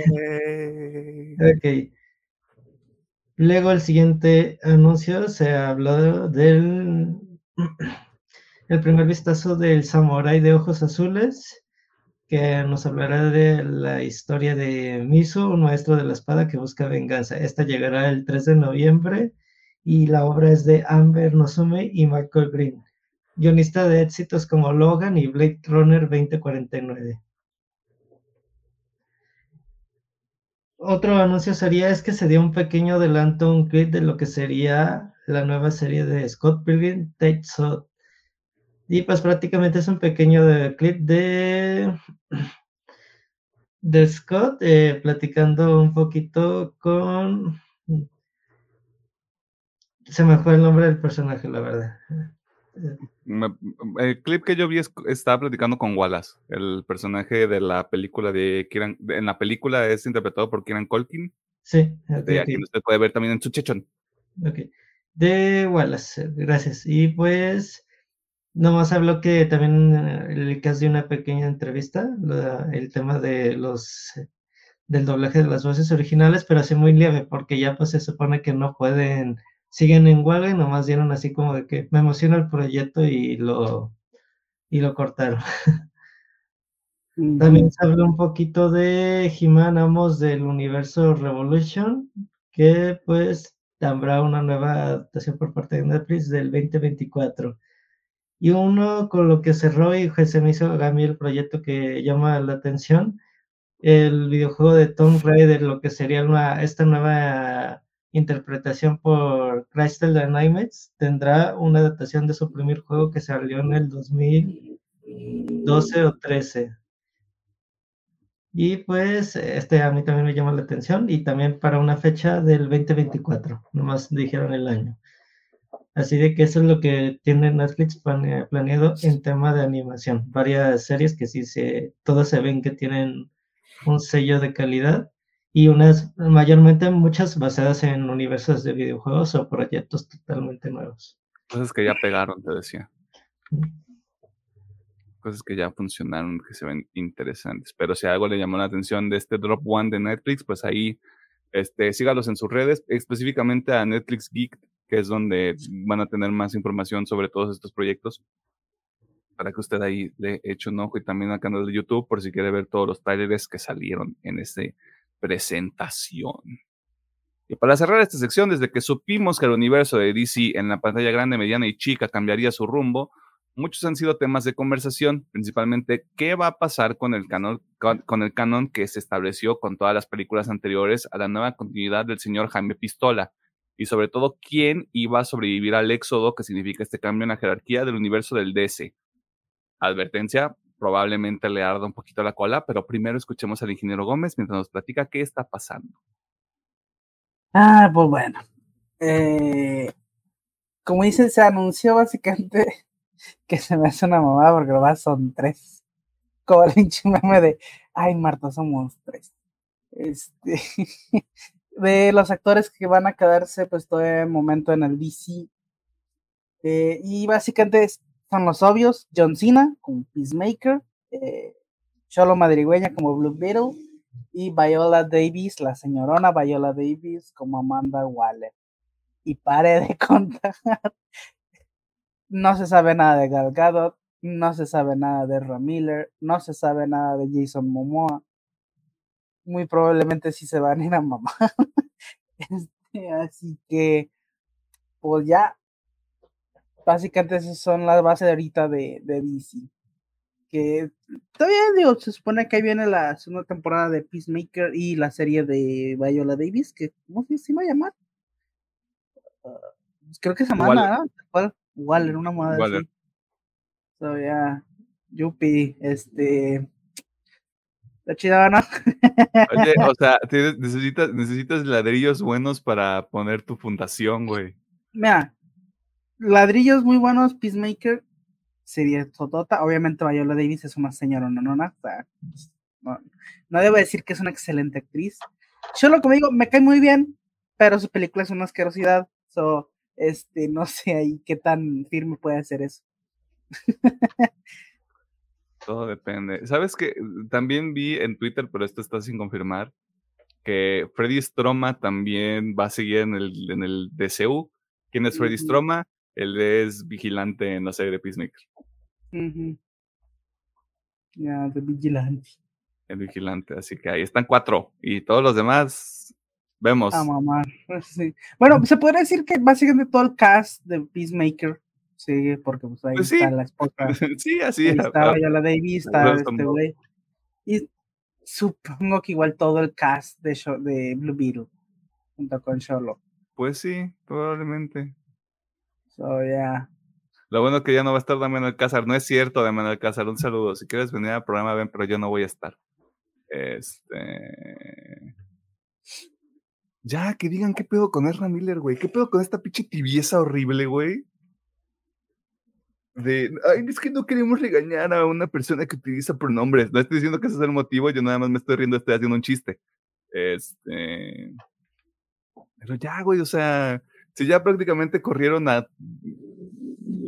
ok. Luego el siguiente anuncio se habló del el primer vistazo del samurái de ojos azules que nos hablará de la historia de Miso, un maestro de la espada que busca venganza. Esta llegará el 3 de noviembre y la obra es de Amber Nozume y Michael Green, guionista de éxitos como Logan y Blade Runner 2049. Otro anuncio sería es que se dio un pequeño adelanto, un clip de lo que sería la nueva serie de Scott Pilgrim, Tate y pues prácticamente es un pequeño clip de, de Scott eh, platicando un poquito con... Se me fue el nombre del personaje, la verdad. el clip que yo vi estaba platicando con Wallace, el personaje de la película de Kieran. En la película es interpretado por Kieran Colkin. Sí. De aquí usted puede ver también en su chechón. Ok. De Wallace, gracias. Y pues Nomás habló que también eh, le casi una pequeña entrevista, el tema de los del doblaje de las voces originales, pero así muy leve, porque ya pues se supone que no pueden, siguen en huelga y nomás dieron así como de que me emociona el proyecto y lo, y lo cortaron. También se habló un poquito de He-Man Amos del universo Revolution, que pues habrá una nueva adaptación por parte de Netflix del 2024. Y uno con lo que cerró y se me hizo a mí el proyecto que llama la atención, el videojuego de Tomb Raider, lo que sería una, esta nueva interpretación por Crystal Dynamics, tendrá una adaptación de su primer juego que salió en el 2012 o 13. Y pues este a mí también me llama la atención y también para una fecha del 2024, nomás dijeron el año. Así de que eso es lo que tiene Netflix planeado en tema de animación. Varias series que sí se, todas se ven que tienen un sello de calidad y unas, mayormente muchas basadas en universos de videojuegos o proyectos totalmente nuevos. Cosas que ya pegaron, te decía. Cosas que ya funcionaron, que se ven interesantes. Pero si algo le llamó la atención de este Drop One de Netflix, pues ahí este, sígalos en sus redes, específicamente a Netflix Geek, que es donde van a tener más información sobre todos estos proyectos para que usted ahí le eche un ojo y también al canal de YouTube por si quiere ver todos los trailers que salieron en esta presentación. Y para cerrar esta sección, desde que supimos que el universo de DC en la pantalla grande, mediana y chica cambiaría su rumbo, muchos han sido temas de conversación, principalmente qué va a pasar con el canon, con, el canon que se estableció con todas las películas anteriores a la nueva continuidad del señor Jaime Pistola, y sobre todo quién iba a sobrevivir al éxodo que significa este cambio en la jerarquía del universo del DC advertencia, probablemente le arda un poquito la cola, pero primero escuchemos al ingeniero Gómez mientras nos platica qué está pasando. Ah, pues bueno. Eh, como dice, se anunció básicamente que se me hace una mamada porque lo más son tres. Como el de, ay Marta, somos tres. Este, de los actores que van a quedarse pues todo el momento en el DC. Eh, y básicamente son los obvios, John Cena como Peacemaker, eh, Cholo Madrigüeña como Blue Beetle y Viola Davis, la señorona Viola Davis como Amanda Waller. Y pare de contar. No se sabe nada de Gal Gadot, no se sabe nada de Ramiller, no se sabe nada de Jason Momoa. Muy probablemente sí se van a ir a mamá. Este, así que, pues ya, básicamente esas son las bases de ahorita de, de DC. Que todavía digo, se supone que ahí viene la segunda temporada de Peacemaker y la serie de Viola Davis, que ¿cómo se va a llamar? Ah, creo que se llama ¿no? Waller, una moda así. So, yeah. Yupi, este. La chida, ¿no? Oye, o sea, necesitas, necesitas ladrillos buenos para poner tu fundación, güey. Mira, ladrillos muy buenos, Peacemaker sería Totota. Obviamente Viola Davis es una señora no, no, no, no debo decir que es una excelente actriz. Yo lo que me digo, me cae muy bien, pero su película es una asquerosidad. So, este, no sé ahí qué tan firme puede ser eso. Todo depende. ¿Sabes que También vi en Twitter, pero esto está sin confirmar, que Freddy Stroma también va a seguir en el, en el DCU. ¿Quién es Freddy Stroma? él es vigilante en la serie de Peacemaker. Ya, de vigilante. El vigilante, así que ahí están cuatro. Y todos los demás vemos. A mamar. Bueno, se podría decir que básicamente todo el cast de Peacemaker Sí, porque pues ahí pues está la esposa. sí, así es. Estaba ya la Davis, está este güey. Y supongo que igual todo el cast de, de Blue Beetle, junto con Sherlock. Pues sí, probablemente. So, yeah. Lo bueno que ya no va a estar Damián Alcázar. No es cierto, Damián Alcázar. Un saludo. Si quieres venir al programa, ven, pero yo no voy a estar. Este. Ya, que digan qué pedo con Ezra Miller, güey. ¿Qué pedo con esta pinche tibieza horrible, güey? De, ay, es que no queremos regañar a una persona que utiliza pronombres. No estoy diciendo que ese es el motivo, yo nada más me estoy riendo, estoy haciendo un chiste. Este. Pero ya, güey, o sea, si ya prácticamente corrieron a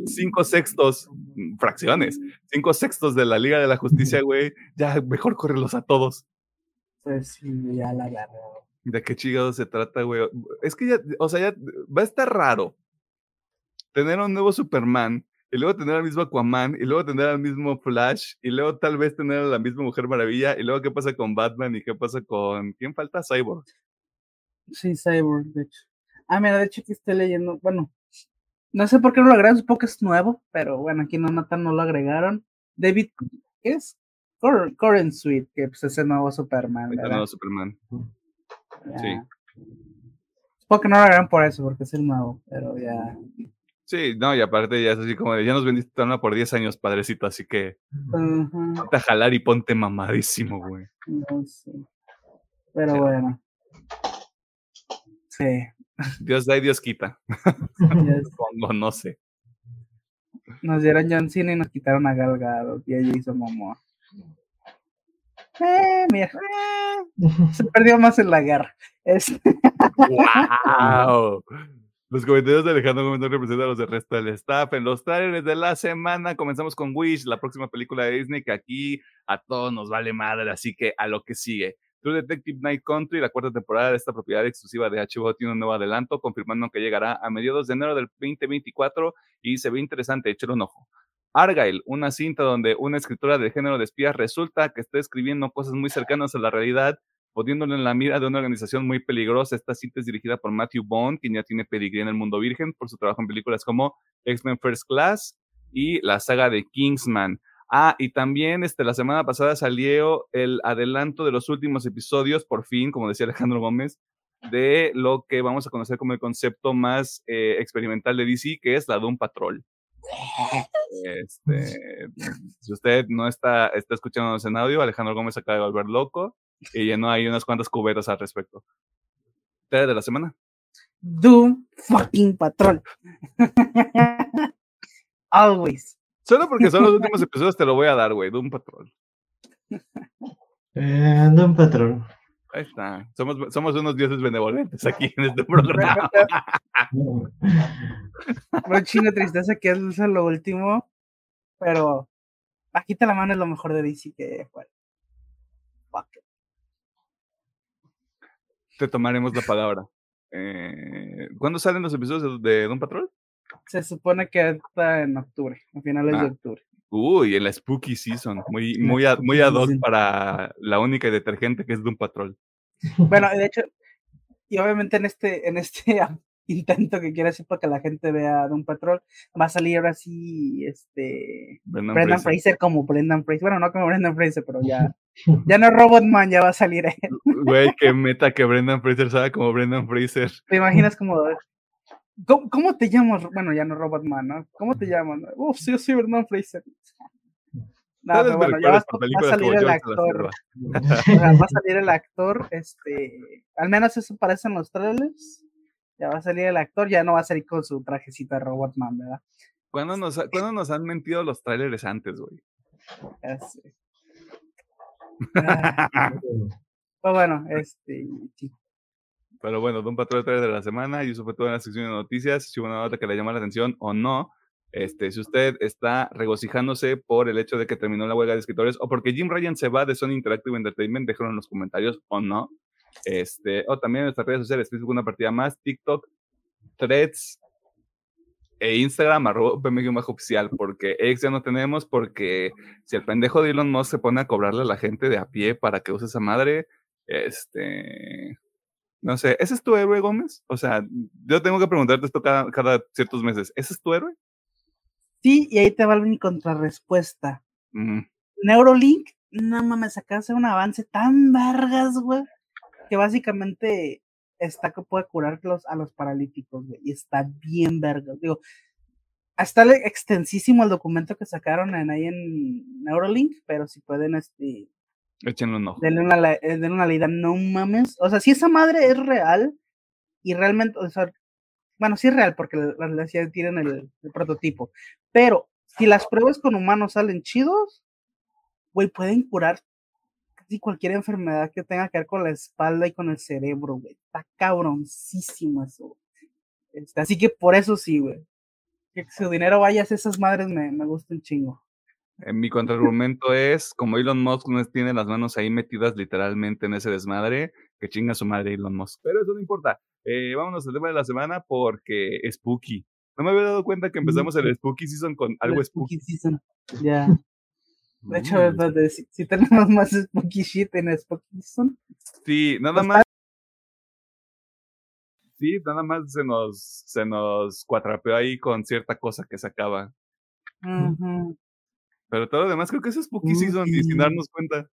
cinco sextos, mm, fracciones, cinco sextos de la Liga de la Justicia, güey, ya mejor córrelos a todos. Pues sí, ya la agarré. ¿De qué chingados se trata, güey? Es que ya, o sea, ya va a estar raro tener un nuevo Superman y luego tener al mismo Aquaman, y luego tener al mismo Flash, y luego tal vez tener a la misma Mujer Maravilla, y luego qué pasa con Batman y qué pasa con. ¿Quién falta? Cyborg. Sí, Cyborg, de hecho. Ah, mira, de hecho que estoy leyendo, bueno, no sé por qué no lo agregaron, supongo que es nuevo, pero bueno, aquí no matan, no lo agregaron. David, ¿qué es? Current Suite, que pues es el nuevo Superman. El nuevo Superman. Sí. Supongo que no lo agregaron por eso, porque es el nuevo, pero ya. Sí, no, y aparte ya es así como de, ya nos vendiste una por 10 años, padrecito, así que ponte a jalar y ponte mamadísimo, güey. No sé. Pero bueno. Sí. Dios da y Dios quita. Pongo, no sé. Nos dieron John Cena y nos quitaron a Galgado y ella hizo Momoa. Eh, mira. Se perdió más en la guerra. ¡Wow! Los comentarios de Alejandro Gómez representan a los del resto del staff. En los trailers de la semana comenzamos con Wish, la próxima película de Disney, que aquí a todos nos vale madre, así que a lo que sigue. True Detective Night Country, la cuarta temporada de esta propiedad exclusiva de HBO, tiene un nuevo adelanto, confirmando que llegará a mediados de enero del 2024 y se ve interesante, échale un ojo. Argyle, una cinta donde una escritora de género de espías resulta que está escribiendo cosas muy cercanas a la realidad poniéndolo en la mira de una organización muy peligrosa. Esta cinta es dirigida por Matthew Bond, quien ya tiene pedigrí en el mundo virgen por su trabajo en películas como X-Men First Class y la saga de Kingsman. Ah, y también este, la semana pasada salió el adelanto de los últimos episodios, por fin, como decía Alejandro Gómez, de lo que vamos a conocer como el concepto más eh, experimental de DC, que es la Doom Patrol. Este, si usted no está, está escuchándonos en audio, Alejandro Gómez acaba de volver loco y llenó ahí unas cuantas cubetas al respecto. ¿Tele de la semana? Doom fucking Patrol. Always. Solo porque son los últimos episodios te lo voy a dar, güey. Doom Patrol. Eh, Doom Patrol. Ahí está. Somos, somos unos dioses benevolentes aquí en este programa. no chino tristeza que es lo último, pero aquí te la mano es lo mejor de DC que bueno. Te tomaremos la palabra. Eh, ¿Cuándo salen los episodios de Don Patrol? Se supone que está en octubre, a finales de ah. octubre. Uy, en la Spooky Season, muy, muy, ad, muy ad hoc para la única detergente que es Doom Patrol. Bueno, de hecho, y obviamente en este, en este intento que quiere hacer para que la gente vea Doom Patrol, va a salir ahora sí este Brendan, Fraser. como Brendan Fraser. Bueno, no como Brendan Fraser, pero ya, ya no Robotman, ya va a salir él. Güey, qué meta que Brendan Fraser salga como Brendan Fraser. ¿Te imaginas como ¿Cómo, te llamas? Bueno, ya no Robotman, ¿no? ¿Cómo te llamas? Uf, sí, yo soy Brendan Fraser. No, pero bueno, ya va, a salir el actor. va a salir el actor, este, al menos eso parece en los trailers. Ya va a salir el actor, ya no va a salir con su trajecito de Robotman, ¿verdad? ¿Cuándo nos, ¿cuándo nos han mentido los trailers antes, güey? Ya sé. Ah, pues bueno, este, pero bueno, Don Patrón de la semana y eso fue todo en la sección de noticias. Si hubo una nota que le llamó la atención o no. Este, si usted está regocijándose por el hecho de que terminó la huelga de escritores o porque Jim Ryan se va de Sony Interactive Entertainment, déjenlo en los comentarios o no. Este, o también en nuestras redes sociales, Facebook una partida más, TikTok, Threads e Instagram, arroba bajo oficial, porque X ya no tenemos, porque si el pendejo de Elon Musk se pone a cobrarle a la gente de a pie para que use esa madre, este, no sé, ¿ese es tu héroe, Gómez? O sea, yo tengo que preguntarte esto cada, cada ciertos meses. ¿Ese es tu héroe? Sí, y ahí te va mi contrarrespuesta. Neurolink, no mames, acá hace un avance tan vergas, güey, que básicamente está que puede curar a los paralíticos, güey, y está bien vergas. Digo, está extensísimo el documento que sacaron en, ahí en Neurolink, pero si pueden, este, Échenlo un Denle una, eh, denle una leída, no mames. O sea, si esa madre es real y realmente, o sea, bueno, sí es real porque las ya tienen el, prototipo, pero si las pruebas con humanos salen chidos, güey, pueden curar casi cualquier enfermedad que tenga que ver con la espalda y con el cerebro, güey. Está cabroncísimo eso. Este, así que por eso sí, güey. Que su dinero vaya a esas madres me, me gusta un chingo. Eh, mi contraargumento es, como Elon Musk no tiene las manos ahí metidas literalmente en ese desmadre, que chinga su madre Elon Musk. Pero eso no importa. Eh, vámonos al tema de la semana porque Spooky. No me había dado cuenta que empezamos el Spooky Season con algo Spooky. Season. Ya. De hecho, si, tenemos más Spooky Shit en Spooky Season. Sí, nada más. Sí, nada más se nos, se nos cuatrapeó ahí con cierta cosa que se acaba. Pero todo lo demás creo que es Spooky Season y sin darnos cuenta.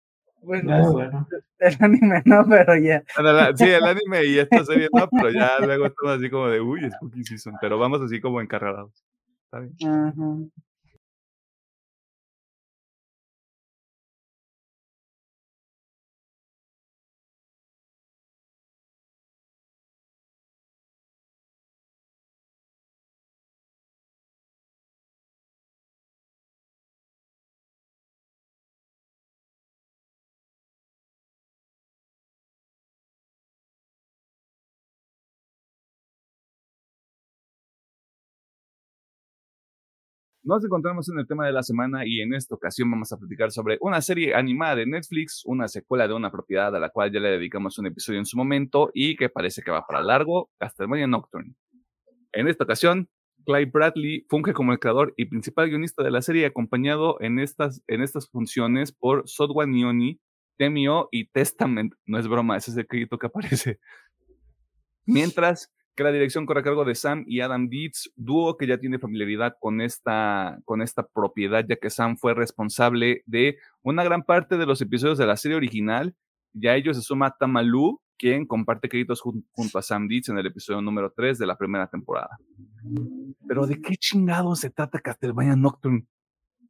Bueno, ah, bueno, el anime no, pero ya. Sí, el anime y esta serie no, pero ya luego estamos así como de, uy, Spooky Season, pero vamos así como encargados. Está bien. Ajá. Nos encontramos en el tema de la semana y en esta ocasión vamos a platicar sobre una serie animada de Netflix, una secuela de una propiedad a la cual ya le dedicamos un episodio en su momento y que parece que va para largo, Castlevania Nocturne. En esta ocasión, Clive Bradley funge como el creador y principal guionista de la serie, acompañado en estas, en estas funciones por Sodwa Nioni, Temio y Testament. No es broma, ese es el crédito que aparece. Mientras que la dirección corre a cargo de Sam y Adam Dietz, dúo que ya tiene familiaridad con esta, con esta propiedad, ya que Sam fue responsable de una gran parte de los episodios de la serie original. Ya a ellos se suma Tamalu, quien comparte créditos junto a Sam Dietz en el episodio número 3 de la primera temporada. Pero ¿de qué chingados se trata Castlevania Nocturne?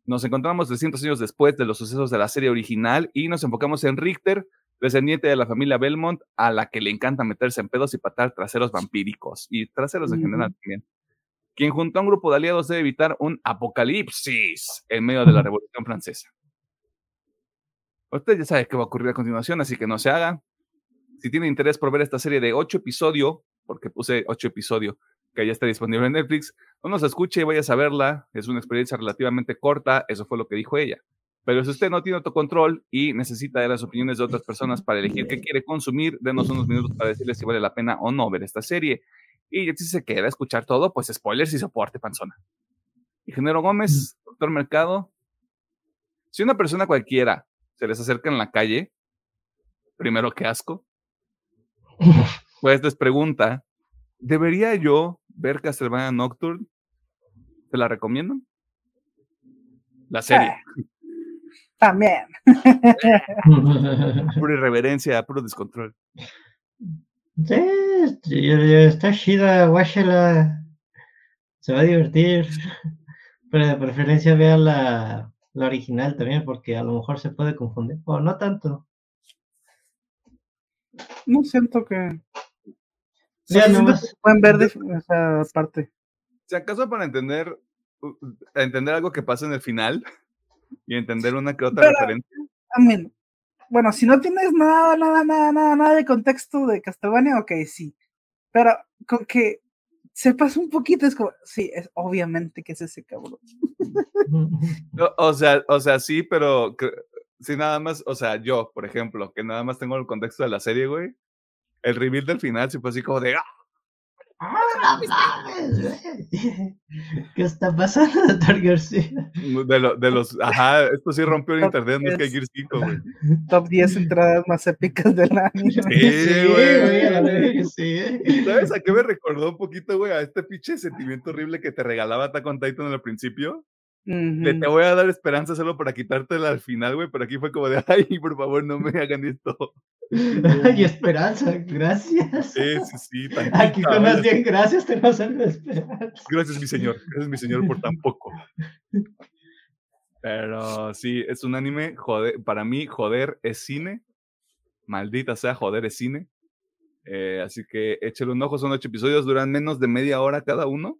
Nos encontramos 300 años después de los sucesos de la serie original y nos enfocamos en Richter, descendiente de la familia Belmont, a la que le encanta meterse en pedos y patar traseros vampíricos, y traseros en general también, quien junto a un grupo de aliados debe evitar un apocalipsis en medio de la Revolución Francesa. Usted ya sabe qué va a ocurrir a continuación, así que no se haga. Si tiene interés por ver esta serie de ocho episodios, porque puse ocho episodios, que ya está disponible en Netflix, no nos escuche y vaya a verla. Es una experiencia relativamente corta, eso fue lo que dijo ella. Pero si usted no tiene autocontrol y necesita de las opiniones de otras personas para elegir qué quiere consumir, denos unos minutos para decirle si vale la pena o no ver esta serie. Y si se queda a escuchar todo, pues spoilers y soporte, panzona. Ingeniero Gómez, doctor Mercado, si una persona cualquiera se les acerca en la calle, primero que asco, pues les pregunta, ¿debería yo ver Castlevania Nocturne? ¿Te la recomiendo? La serie. Ah. También. Pura irreverencia, puro descontrol. Sí, está chida, guáchala. Se va a divertir. Pero de preferencia vea la, la original también, porque a lo mejor se puede confundir. O no tanto. No siento que. Ya, no pueden ver de esa parte. Si acaso para entender, entender algo que pasa en el final, y entender una que otra referencia. bueno, si no tienes nada, nada, nada, nada, nada de contexto de Castlevania, ok, sí. Pero con que sepas un poquito, es como, sí, es obviamente que es ese cabrón. o sea, o sea, sí, pero si nada más, o sea, yo, por ejemplo, que nada más tengo el contexto de la serie, güey, el reveal del final sí fue así como de, ¡ah! ¿Qué está pasando, doctor García? De, de, los, ajá, esto sí rompió el internet, no es que Gear 5, güey. Top 10 entradas más épicas del año. Sí, güey. Sí, ¿Sabes a qué me recordó un poquito, güey? A este pinche sentimiento horrible que te regalaba Attack on Titan al principio. Te voy a dar esperanza solo para quitártela al final, güey, pero aquí fue como de, ay, por favor, no me hagan esto. y esperanza, gracias. Sí, sí, sí. Aquí con las 10 gracias tenemos algo de esperanza. Gracias, mi señor. Gracias, mi señor, por tan poco. Pero sí, es un anime, joder, para mí, joder, es cine. Maldita sea, joder, es cine. Eh, así que échale un ojo, son ocho episodios, duran menos de media hora cada uno.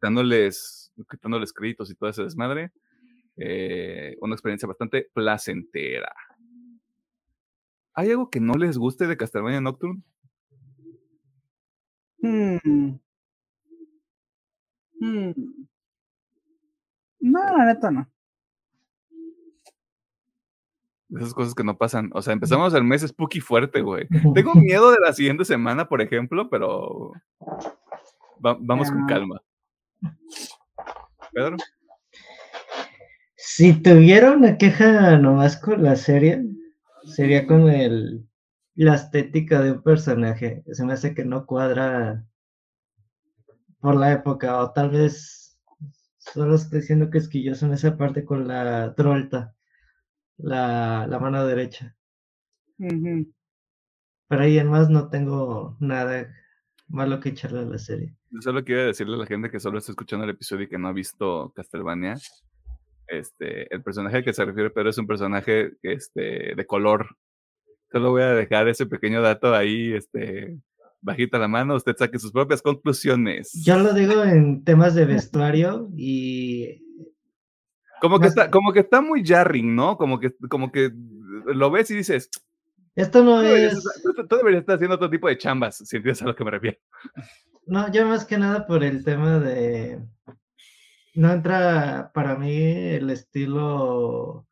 Dándoles, quitándoles créditos y todo ese desmadre. Eh, una experiencia bastante placentera. ¿Hay algo que no les guste de Castlevania Nocturne? Hmm. Mm. No, la neta no. Esas cosas que no pasan. O sea, empezamos el mes spooky fuerte, güey. Tengo miedo de la siguiente semana, por ejemplo, pero va- vamos con Ah. calma. Pedro. Si tuviera una queja nomás con la serie, sería con el la estética de un personaje. Se me hace que no cuadra por la época, o tal vez solo estoy siendo quisquilloso en esa parte con la trolta, la, la mano derecha. Ujú. Pero ahí en más no tengo nada malo que echarle a la serie. Yo solo quiero decirle a la gente que solo está escuchando el episodio y que no ha visto Castlevania. Este, el personaje al que se refiere Pedro es un personaje este, de color. Solo voy a dejar ese pequeño dato ahí, este, bajita la mano, usted saque sus propias conclusiones. Yo lo digo en temas de vestuario y Como que está, como que está muy jarring, ¿no? Como que, como que lo ves y dices, esto no tú deberías, es... estar- tú- deberías estar haciendo otro tipo de chambas, si entiendes a lo que me refiero. No, yo más que nada por el tema de... No entra para mí el estilo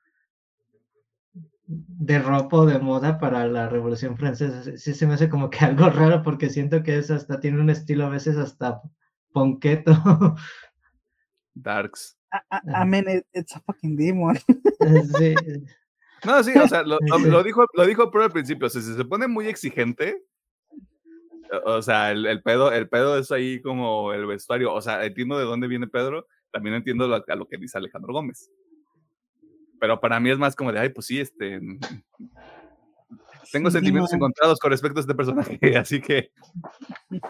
de ropa o de moda para la Revolución Francesa. Sí- se me hace como que algo raro porque siento que es hasta, tiene un estilo a veces hasta ponqueto. Darks. I, I- I Ajá. mean, it- it's a fucking demon. Sí, No, sí, o sea, lo, lo- Sí. lo dijo, lo dijo Pedro al principio, o sea, si se pone muy exigente, o o sea, el, el pedo, el pedo es ahí como el vestuario, o sea, entiendo de dónde viene Pedro, también entiendo lo- a lo que dice Alejandro Gómez. Pero para mí es más como de, ay, pues sí, este, tengo Sí, sentimientos no. encontrados con respecto a este personaje, así que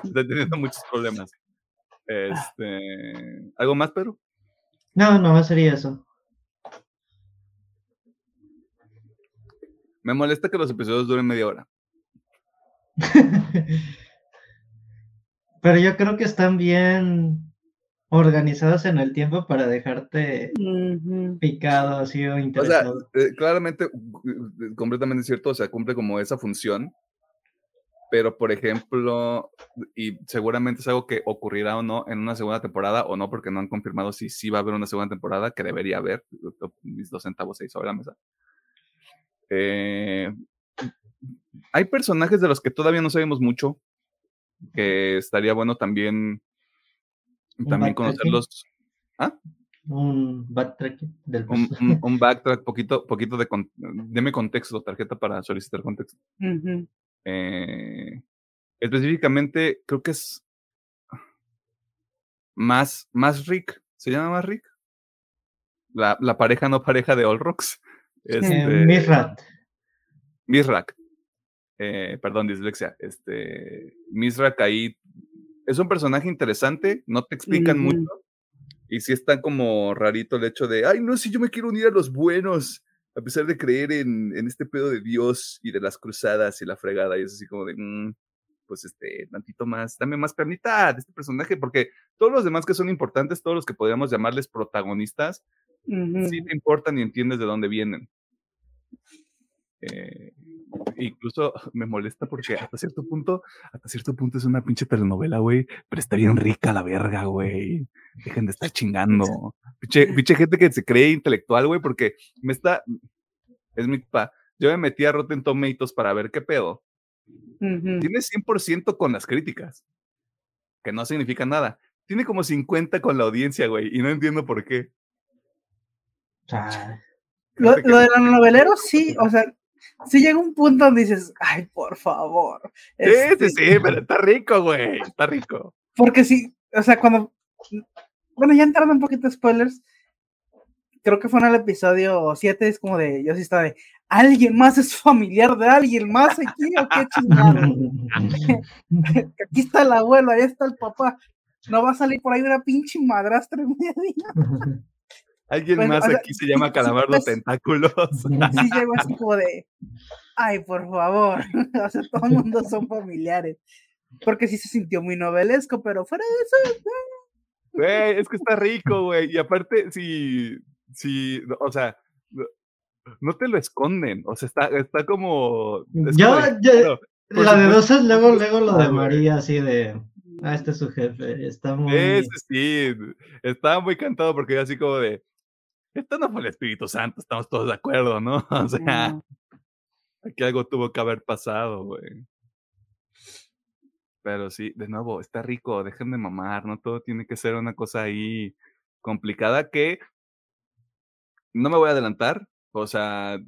estoy teniendo muchos problemas. Este, ¿algo más, Pedro? No, no sería eso. Me molesta que los episodios duren media hora. Pero yo creo que están bien organizados en el tiempo para dejarte Ujú. picado así o O sea, interesado. eh, claramente, eh, completamente cierto, o sea, cumple como esa función, pero por ejemplo, y seguramente es algo que ocurrirá o no en una segunda temporada, o no, porque no han confirmado si sí va a haber una segunda temporada, que debería haber, mis dos centavos ahí sobre la mesa. Eh, hay personajes de los que todavía no sabemos mucho, que estaría bueno también, también conocerlos. ¿Ah? un backtracking del un, un- un backtrack, poquito, poquito de, con- deme contexto, tarjeta para solicitar contexto. Eh, específicamente, creo que es más, más Rick, ¿se llama más Rick? La, la pareja no pareja de All Rocks. Eh, Este, Mithrat. Mizrak. Eh, perdón, dislexia. Este, Mizrak ahí es un personaje interesante, no te explican Ujú. mucho. Y sí está como rarito el hecho de, ay, no, si yo me quiero unir a los buenos, a pesar de creer en, en este pedo de Dios y de las cruzadas y la fregada. Y es así como de, "Mm, pues este, tantito más, dame más carnita de este personaje, porque todos los demás que son importantes, todos los que podríamos llamarles protagonistas, Ujú. sí te importan y entiendes de dónde vienen. Eh, incluso me molesta porque hasta cierto punto, hasta cierto punto es una pinche telenovela, güey, pero está bien rica la verga, güey. Dejen de estar chingando. Pinche, pinche gente que se cree intelectual, güey, porque me está, es mi pa. Yo me metí a Rotten Tomatoes para ver qué pedo. Ujú. Tiene 100% con las críticas, que no significa nada. Tiene como 50 con la audiencia, güey, y no entiendo por qué. O sea, Lo, de los noveleros, sí, o sea, sí llega un punto donde dices, ay, por favor. Sí, Este, sí, sí, pero está rico, güey. Está rico. Porque sí, o sea, cuando. Bueno, ya entrando un poquito de spoilers, creo que fue en el episodio 7, es como de. Yo sí estaba de. ¿Alguien más es familiar de alguien más aquí o qué chingado? Aquí está el abuelo, ahí está el papá. No va a salir por ahí una pinche madrastra en medio. Alguien Bueno, más sea, aquí se llama Calamardo pues- Tentáculos. Sí llegó así como de. Ay, por favor. O sea, todo el mundo son familiares. Porque sí se sintió muy novelesco, pero fuera de eso. Güey, es que está rico, güey. Y aparte, si, si, o sea, no- te lo esconden. O sea, está, está como. es Yo, como de, yo- claro, por la de dos es luego, luego lo de. María, así de. Ah, este es su jefe, está muy... Ese sí, estaba muy cantado porque así como de, esto no fue el Espíritu Santo, estamos todos de acuerdo, ¿no? O sea, aquí algo tuvo que haber pasado, güey. Pero sí, de nuevo, está rico, dejen de mamar, no todo tiene que ser una cosa ahí complicada que no me voy a adelantar, o sea,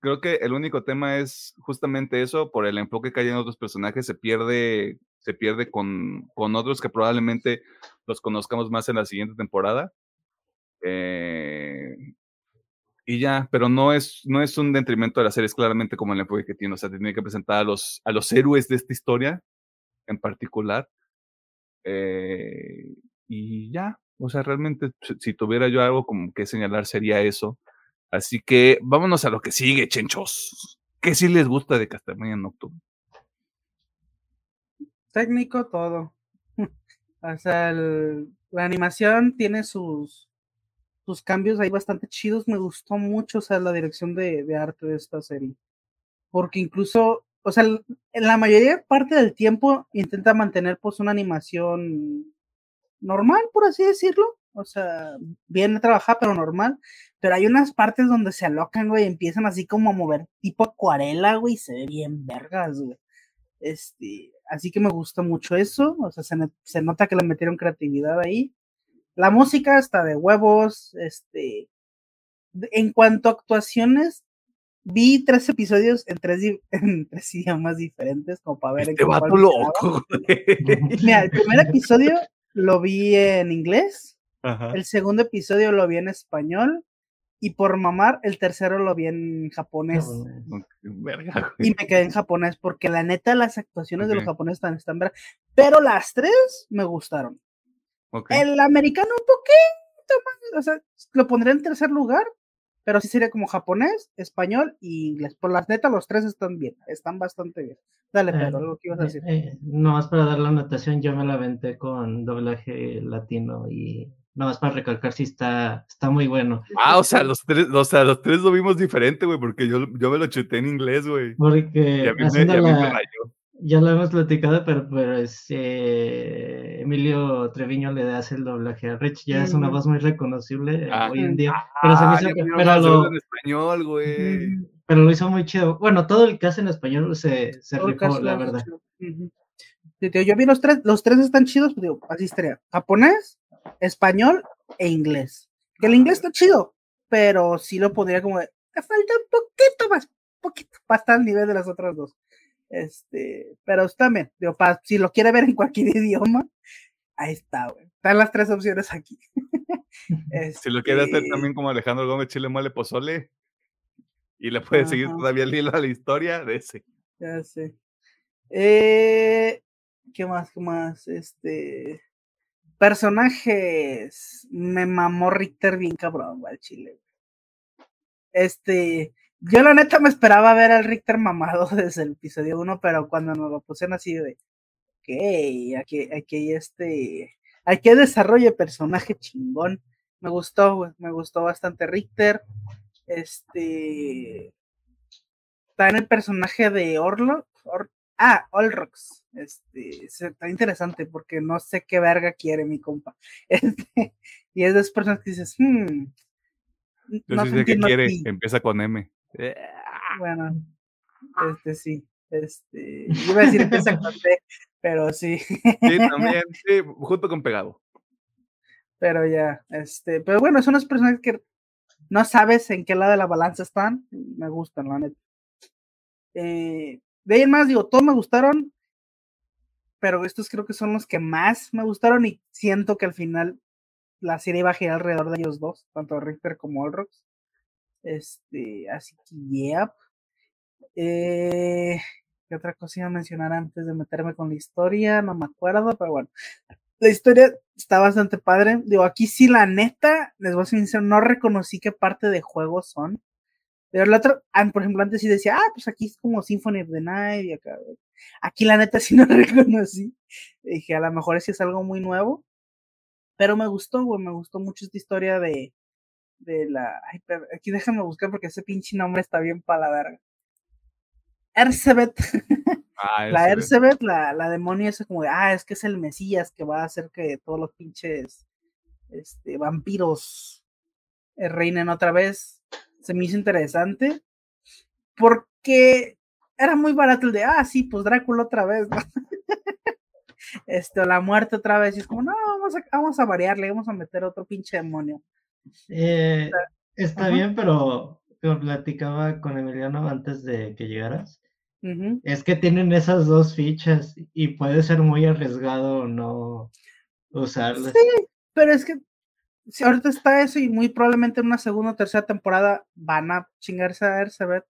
creo que el único tema es justamente eso, por el enfoque que hay en otros personajes, se pierde, se pierde con, con otros que probablemente los conozcamos más en la siguiente temporada. Eh, y ya, pero no es, no es un detrimento de la serie, es claramente como el enfoque que tiene, o sea, tiene que presentar a los, a los héroes de esta historia en particular. Eh, y ya, o sea, realmente si tuviera yo algo como que señalar sería eso. Así que vámonos a lo que sigue, chenchos. ¿Qué sí les gusta de Castlevania Nocturne? Técnico, todo. o sea, la animación tiene sus, sus cambios ahí bastante chidos. Me gustó mucho, o sea, la dirección de, de arte de esta serie. Porque incluso o sea, en la mayoría parte del tiempo intenta mantener pues una animación normal, por así decirlo. O sea, bien trabajada, pero normal. Pero hay unas partes donde se alocan, güey, empiezan así como a mover tipo acuarela, güey, y se ve bien vergas, güey. Este, así que me gusta mucho eso. O sea, se, se nota que le metieron creatividad ahí. La música está de huevos. Este, en cuanto a actuaciones, vi tres episodios en tres, en tres idiomas diferentes, como para ver. Este vato loco. Mira, el primer episodio lo vi en inglés, el segundo episodio lo vi en español, y por mamar, el tercero lo vi en japonés. y me quedé en japonés, porque la neta, las actuaciones de los japoneses están, están pero las tres me gustaron. El americano un poquito más, o sea, lo pondré en tercer lugar, pero sí sería como japonés, español y inglés. Por las neta, los tres están bien, están bastante bien. Dale, Pedro, eh, algo que ibas a decir. Eh, no más para dar la anotación, yo me la venté con doblaje latino y nada más para recalcar si está, está muy bueno. Ah, o sea, los tres, o sea, los tres lo vimos diferente, güey, porque yo, yo me lo chuté en inglés, güey. Porque ya lo hemos platicado, pero, pero es, eh, Emilio Treviño le hace el doblaje a Rich, ya es una voz muy reconocible ah, hoy en día. Pero se me hizo, ah, pero lo, en español, güey. Pero lo hizo muy chido. Bueno, todo el que hace en español se, se rifó, la verdad. Yo vi los tres, los tres están chidos, digo, así estaría. Japonés, español e inglés. Que el inglés está chido, pero sí lo podría como de, te falta un poquito más, poquito, para estar al nivel de las otras dos. Este, pero también, digo, si lo quiere ver en cualquier idioma, ahí está, güey. Están las tres opciones aquí. si lo quiere hacer este también como Alejandro Gómez Chile Mole Pozole, y le puede seguir todavía el hilo a la historia de ese. Ya sé. Eh, ¿Qué más? ¿Qué más? Este. Personajes. Me mamó Richter bien cabrón, güey, Chile. Este. Yo la neta me esperaba ver al Richter mamado desde el episodio 1, pero cuando nos lo pusieron así de, ok, aquí, aquí hay este, aquí hay desarrollo de personaje chingón. Me gustó, me gustó bastante Richter. Este, en el personaje de Orlok, ah, Olrox. Este, está interesante porque no sé qué verga quiere mi compa. Este, y es de esas personas que dices, hmm. Yo sí sé qué quiere, empieza con M. Bueno, este sí. Este, iba a decir empieza con T, pero sí. Sí, también, sí, junto con pegado. Pero ya, este, pero bueno, son unas personas que no sabes en qué lado de la balanza están. Me gustan, la neta. Eh, de ahí en más, digo, todos me gustaron, pero estos creo que son los que más me gustaron y siento que al final la serie iba a girar alrededor de ellos dos, tanto Richter como Olrox. Este, así que, yep. Eh, ¿Qué otra cosa iba a mencionar antes de meterme con la historia? No me acuerdo, pero bueno. La historia está bastante padre. Digo, aquí sí, la neta, les voy a ser sincero, no reconocí qué parte de juego son. Pero otra, ah, por ejemplo, antes sí decía, ah, pues aquí es como Symphony of the Night y acá. Aquí la neta sí no reconocí. Dije, a lo mejor sí es algo muy nuevo. Pero me gustó, güey, me gustó mucho esta historia de, de la. Ay, pero aquí déjame buscar porque ese pinche nombre está bien para la verga. Ercebet. Ah, la. Ercebet, la, la demonia, es como de, ah, es que es el Mesías que va a hacer que todos los pinches este, vampiros eh, reinen otra vez. Se me hizo interesante porque era muy barato el de, ah, sí, pues Drácula otra vez, ¿no? este, o la muerte otra vez. Y es como, no, vamos a, vamos a variarle, vamos a meter otro pinche demonio. Eh, está Ajá. bien, pero como platicaba con Emiliano antes de que llegaras, es que tienen esas dos fichas y puede ser muy arriesgado no usarlas. Sí, pero es que si ahorita está eso y muy probablemente en una segunda o tercera temporada van a chingarse a Ercebet.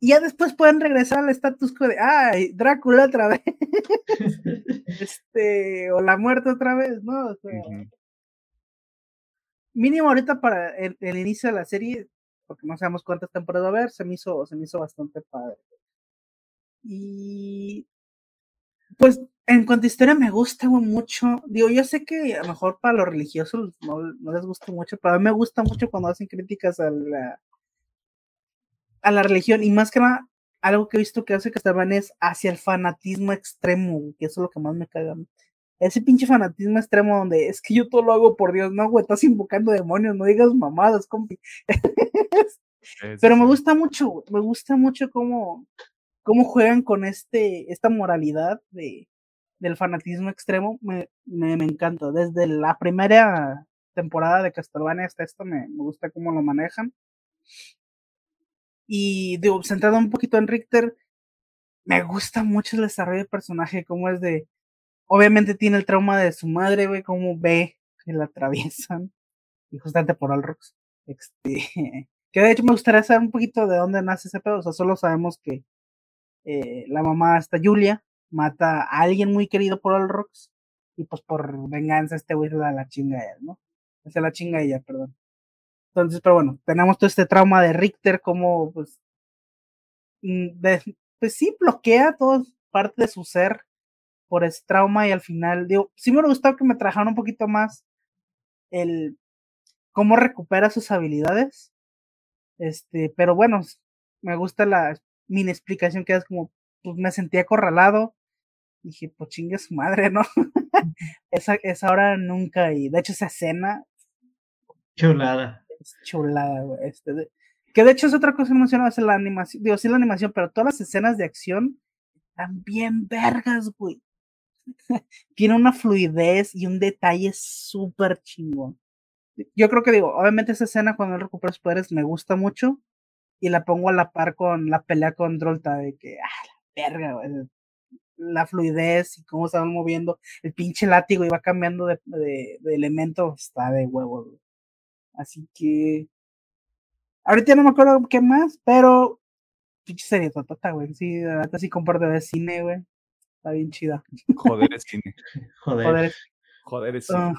Y ya después pueden regresar al status quo de, ay, Drácula otra vez, este, o la muerte otra vez, ¿no? O sea, Ujú. Mínimo ahorita para el, inicio de la serie, porque no sabemos cuántas temporadas va a haber, se me hizo, se me hizo bastante padre. Y pues en cuanto a historia me gusta güey, mucho. Digo, yo sé que a lo mejor para los religiosos no, no les gusta mucho, pero a mí me gusta mucho cuando hacen críticas a la, a la religión y más que nada algo que he visto que hace Castlevania es hacia el fanatismo extremo, que eso es lo que más me caga. Ese pinche fanatismo extremo donde es que yo todo lo hago por Dios, no, güey, estás invocando demonios, no digas mamadas, compi. Pero me gusta mucho, me gusta mucho cómo, cómo juegan con este, esta moralidad de, del fanatismo extremo, me, me, me encanta. Desde la primera temporada de Castlevania hasta esta me, me gusta cómo lo manejan. Y digo, centrado un poquito en Richter, me gusta mucho el desarrollo del personaje, cómo es de, obviamente tiene el trauma de su madre, güey, cómo ve que la atraviesan, y justamente por Alrox. Este, que de hecho me gustaría saber un poquito de dónde nace ese pedo, o sea, solo sabemos que eh, la mamá, esta Julia, mata a alguien muy querido por Alrox, y pues por venganza este güey se da la chinga a él, ¿no? Se la chinga a ella, perdón. Entonces, pero bueno, tenemos todo este trauma de Richter, como pues, de, pues sí, bloquea toda parte de su ser por ese trauma y al final, digo, sí me hubiera gustado que me trajeran un poquito más el cómo recupera sus habilidades, este, pero bueno, me gusta la mini explicación que es como, pues me sentí acorralado, dije, pues chingue su madre, ¿no? esa, esa hora nunca, y de hecho esa escena Chulada. es chulada, güey. Este, de, que de hecho es otra cosa que mencionaba, es la animación, digo, sí la animación, pero todas las escenas de acción están bien vergas, güey. Tiene una fluidez y un detalle súper chingón. Yo creo que digo, obviamente esa escena cuando él recupera sus poderes me gusta mucho y la pongo a la par con la pelea con Drolta de que, ah, la verga, güey. La fluidez y cómo se van moviendo, el pinche látigo y va cambiando de, de, de elemento, está de huevo, güey. Así que. Ahorita no me acuerdo qué más, pero. Pinche serie güey. Sí, ahorita sí comparto de cine, güey. Está bien chida. Joder, es cine. Joder. Joder. Joder, es cine.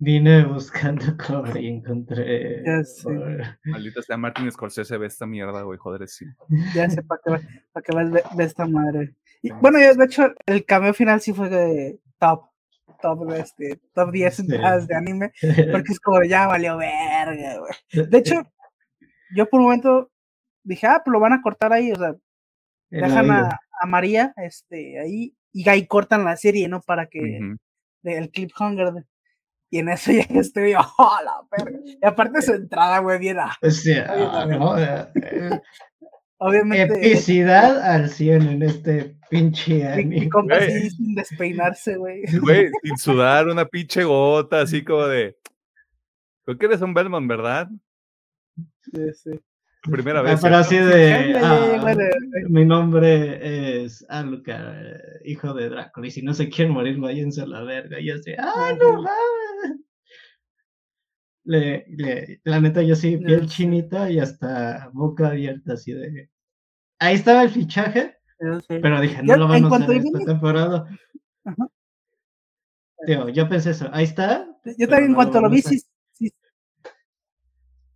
Vine buscando cobre y encontré. Ya sé. Maldita sea Martin Scorsese, ve esta mierda, güey. Joder, es cine. Ya sé para qué, para qué vas de, de esta madre. Y, bueno, ya, de hecho, el cameo final sí fue de top. Top, de este, top 10 Sí. entradas de anime. Porque es como, ya valió verga, güey. De hecho, yo por un momento dije, ah, pues lo van a cortar ahí, o sea, El dejan a, a María este, ahí y ahí cortan la serie, ¿no? Para que Ujú. de- el cliffhanger. de- y en eso ya estoy ¡oh, la verga! Y aparte su entrada, güey, bien, ah, sea, Oye, no, eh, obviamente, epicidad al 100 en este pinche mi anime. compa Güey. así sin despeinarse, güey. Güey, sin sudar una pinche gota, así como de. Creo que eres un Belmont, ¿verdad? Sí, sí. Primera Ah, vez. pero ¿cierto? así de. Ah, mi nombre es Alucard, eh, hijo de Drácula. Y si no se quieren morir, váyanse a la verga. Y yo así, ¡ah, no mames! Le, le- la neta, yo sí, piel chinita y hasta boca abierta, así de. Ahí estaba el fichaje, pero dije, no lo van a usar esta temporada. Ajá. Digo, yo pensé eso, ahí está. Yo también en no cuanto lo a vi, sí, sí,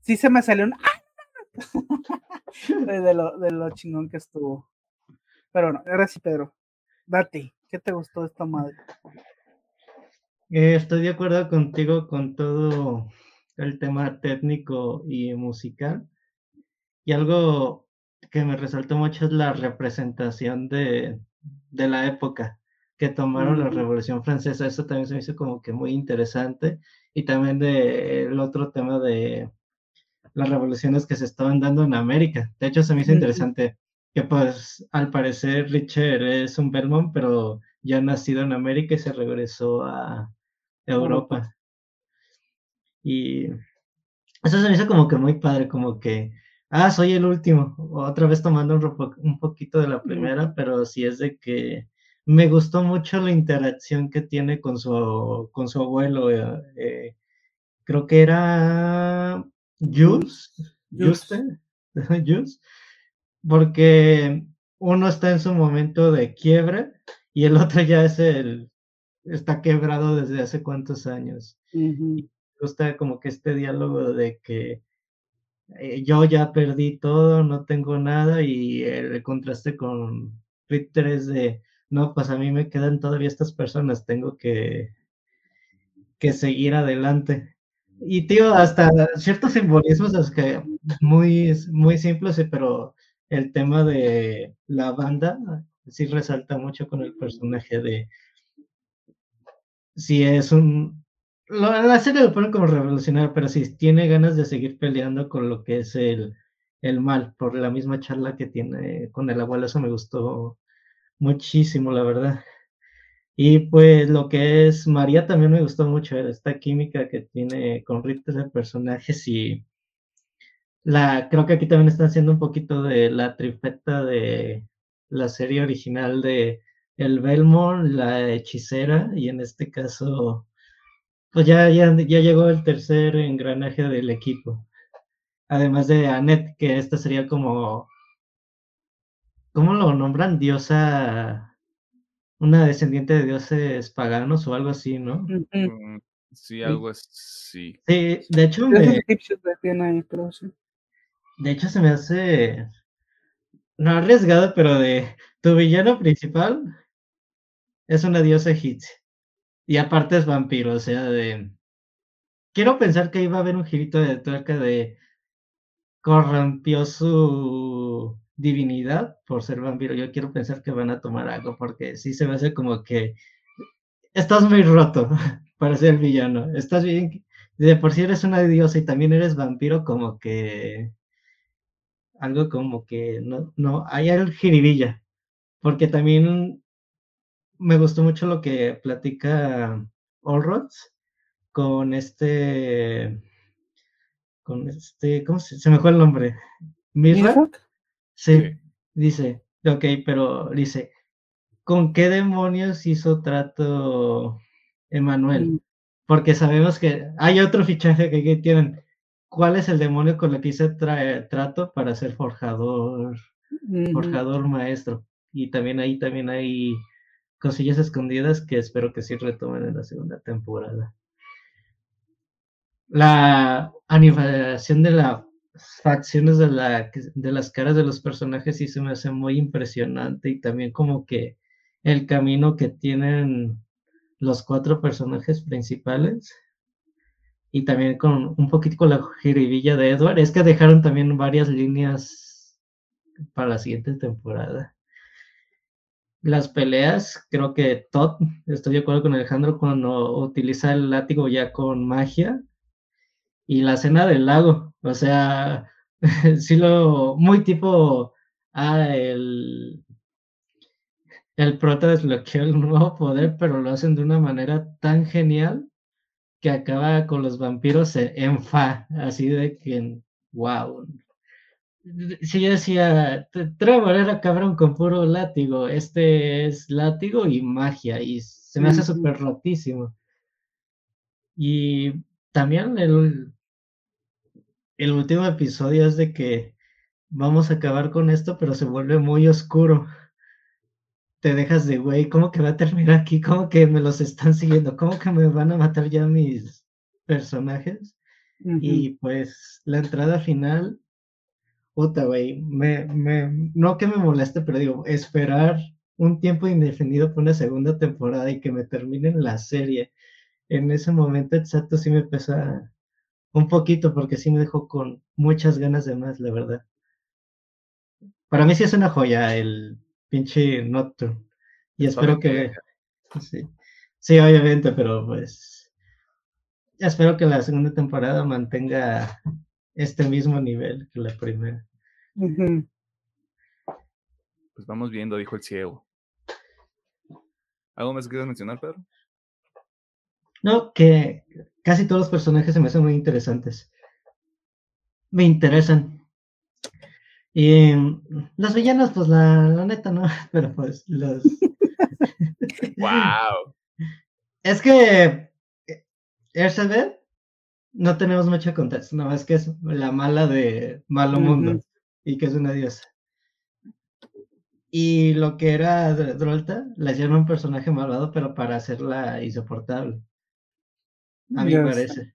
sí se me salió un ¡ah! de lo, de lo chingón que estuvo. Pero bueno, ahora sí, Pedro. Date, ¿qué te gustó de esta madre? Eh, estoy de acuerdo contigo con todo el tema técnico y musical. Y algo que me resaltó mucho es la representación de, de la época que tomaron la Revolución Francesa. Eso también se me hizo como que muy interesante. Y también de el otro tema de las revoluciones que se estaban dando en América. De hecho, se me hizo interesante que pues al parecer Richard es un Belmont, pero ya nacido en América y se regresó a Europa. Y eso se me hizo como que muy padre, como que, ah, soy el último, otra vez tomando un, un poquito de la primera, pero sí es de que me gustó mucho la interacción que tiene con su, con su abuelo. Eh, eh, creo que era Jules, Juste, Jules, porque uno está en su momento de quiebre y el otro ya es el, está quebrado desde hace cuántos años. me gusta como que este diálogo de que eh, yo ya perdí todo, no tengo nada y el contraste con Ritter es de no, pues a mí me quedan todavía estas personas, tengo que, que seguir adelante. Y tío, hasta ciertos simbolismos que muy, muy simples, pero el tema de la banda sí resalta mucho con el personaje de si es un la serie lo ponen como revolucionario, pero si tiene ganas de seguir peleando con lo que es el, el mal, por la misma charla que tiene con el abuelo, eso me gustó muchísimo, la verdad. Y pues lo que es María también me gustó mucho, eh, esta química que tiene con Rita de personajes y la, creo que aquí también están haciendo un poquito de la trifeta de la serie original de El Belmont, la hechicera, y en este caso, pues ya, ya, ya llegó el tercer engranaje del equipo. Además de Annette, que esta sería como ¿Cómo lo nombran? Diosa, una descendiente de dioses paganos o algo así, ¿no? Mm, sí, algo así. Sí, de hecho me... De hecho se me hace... No arriesgado, pero de tu villano principal es una diosa egipcia. Y aparte es vampiro, o sea, de... Quiero pensar que iba a haber un girito de tuerca de corrompió su divinidad por ser vampiro. Yo quiero pensar que van a tomar algo porque sí se me hace como que estás muy roto para ser villano. Estás bien, de por sí eres una diosa y también eres vampiro, como que algo como que no, no, hay el jiribilla. Porque también me gustó mucho lo que platica Allrods con este, con este, ¿cómo se, se me fue el nombre? Mirra. Sí, dice, ok, pero dice, ¿con qué demonios hizo trato Emanuel? Mm. Porque sabemos que hay otro fichaje que tienen. ¿Cuál es el demonio con el que hice trato para ser forjador, forjador maestro? Y también ahí también hay cosillas escondidas que espero que sí retomen en la segunda temporada. La animación de la facciones de, la, de las caras de los personajes sí se me hace muy impresionante y también como que el camino que tienen los cuatro personajes principales. Y también con un poquito con la jiribilla de Edward, es que dejaron también varias líneas para la siguiente temporada. Las peleas, creo que Todd, estoy de acuerdo con Alejandro cuando utiliza el látigo ya con magia, y la cena del lago, o sea, sí lo, muy tipo, ah, el, el prota desbloqueó el nuevo poder, pero lo hacen de una manera tan genial que acaba con los vampiros en fa, así de que, wow. Si yo decía, Trevor era cabrón con puro látigo, este es látigo y magia, y se me hace súper rotísimo. Y también el, el último episodio es de que vamos a acabar con esto, pero se vuelve muy oscuro. Te dejas de, güey, ¿cómo que va a terminar aquí? ¿Cómo que me los están siguiendo? ¿Cómo que me van a matar ya mis personajes? Y pues la entrada final, puta, güey, me, me, no que me moleste, pero digo, esperar un tiempo indefinido por una segunda temporada y que me terminen la serie en ese momento exacto sí me pesa un poquito porque sí me dejó con muchas ganas de más, la verdad. para mí sí es una joya el pinche Nocturne. Y espero que... Sí. sí, obviamente, pero pues... Espero que la segunda temporada mantenga este mismo nivel que la primera. Pues vamos viendo, dijo el ciego. ¿Algo más que quieras mencionar, Pedro? No, que casi todos los personajes se me hacen muy interesantes. Me interesan. Y mm, los villanos, pues la, la neta, ¿no? Pero pues los. ¡Wow! Es que RCB eh, no tenemos mucho contexto, no, es que es la mala de Malo Mundo y que es una diosa. Y lo que era Drolta, la hicieron un personaje malvado, pero para hacerla insoportable. A mí me parece.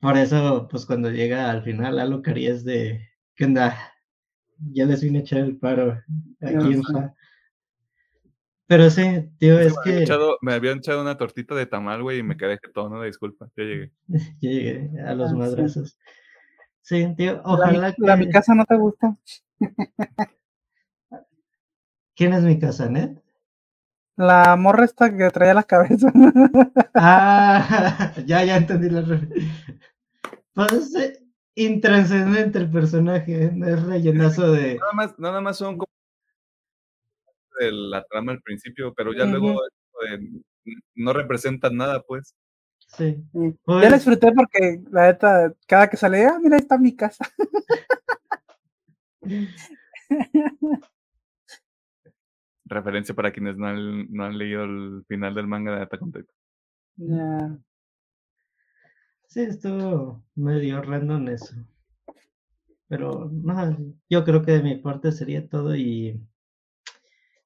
Por eso, pues cuando llega al final, Lalo es de, ¿qué onda? Ya les vine a echar el paro aquí en Pero sí, tío, es, que... me habían echado una tortita de tamal, güey, y me quedé todo, no, disculpa, ya llegué. ya llegué a los ah, madrazos. Sí. tío, ojalá que... La mi casa no te gusta. ¿Quién es mi casa, Ned? La morra esta que traía la cabeza. ah, ya, ya entendí la referencia. Pues es intranscendente el personaje, ¿eh? es rellenazo de. Nada más, nada más son como de la trama al principio, pero ya luego no representan nada, pues. Sí. Ya la pues disfruté porque la neta, cada que salía, ah, mira, ahí está mi casa. Referencia para quienes no han, no han leído el final del manga de Attack on Ya. Sí, estuvo medio random eso. Pero no, yo creo que de mi parte sería todo y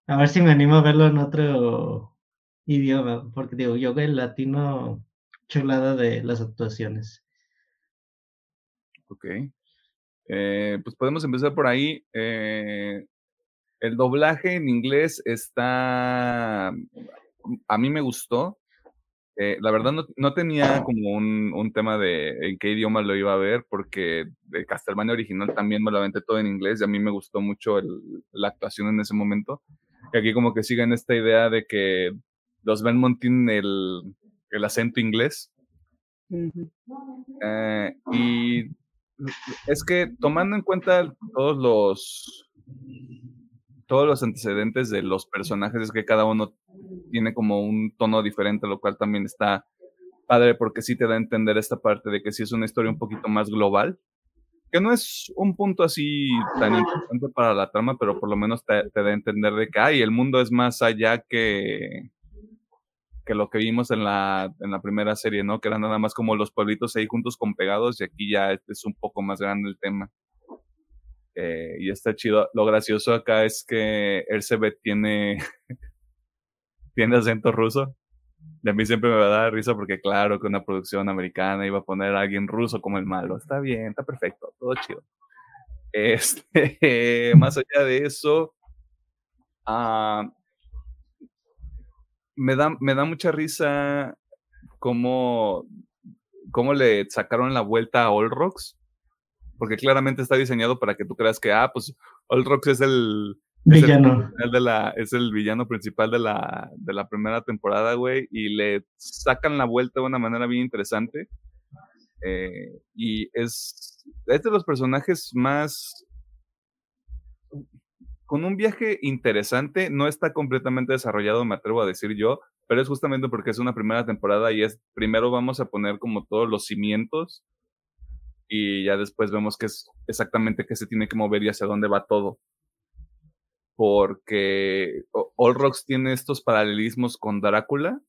a ver si me animo a verlo en otro idioma, porque digo, yo el latino chulada de las actuaciones. Ok. Eh, pues podemos empezar por ahí. Eh, el doblaje en inglés está, a mí me gustó. Eh, la verdad no, tenía como un, un, tema de en qué idioma lo iba a ver, porque de Castlevania original también me lo aventé todo en inglés y a mí me gustó mucho el, la actuación en ese momento. Y aquí como que siguen esta idea de que los Belmont tienen el, el acento inglés. Eh, y es que tomando en cuenta todos los todos los antecedentes de los personajes es que cada uno tiene como un tono diferente, lo cual también está padre porque sí te da a entender esta parte de que sí es una historia un poquito más global, que no es un punto así tan importante para la trama, pero por lo menos te, da a entender de que ay, el mundo es más allá que, que lo que vimos en la, en la primera serie, ¿no? Que eran nada más como los pueblitos ahí juntos con pegados y aquí ya es un poco más grande el tema. Eh, y está chido. Lo gracioso acá es que Elizabeth tiene, tiene acento ruso. De a mí siempre me va a dar risa porque claro que una producción americana iba a poner a alguien ruso como el malo. Está bien, está perfecto, todo chido. Este, más allá de eso, ah, me, da, me da mucha risa cómo, cómo le sacaron la vuelta a All Rocks porque claramente está diseñado para que tú creas que, ah, pues Rox es el villano. Es el, de la, es el villano principal de la, de la primera temporada, güey, y le sacan la vuelta de una manera bien interesante. Eh, y es, es de los personajes más con un viaje interesante, no está completamente desarrollado, me atrevo a decir yo, pero es justamente porque es una primera temporada y es primero vamos a poner como todos los cimientos y ya después vemos que es exactamente qué se tiene que mover y hacia dónde va todo. Porque All Rocks tiene estos paralelismos con Drácula,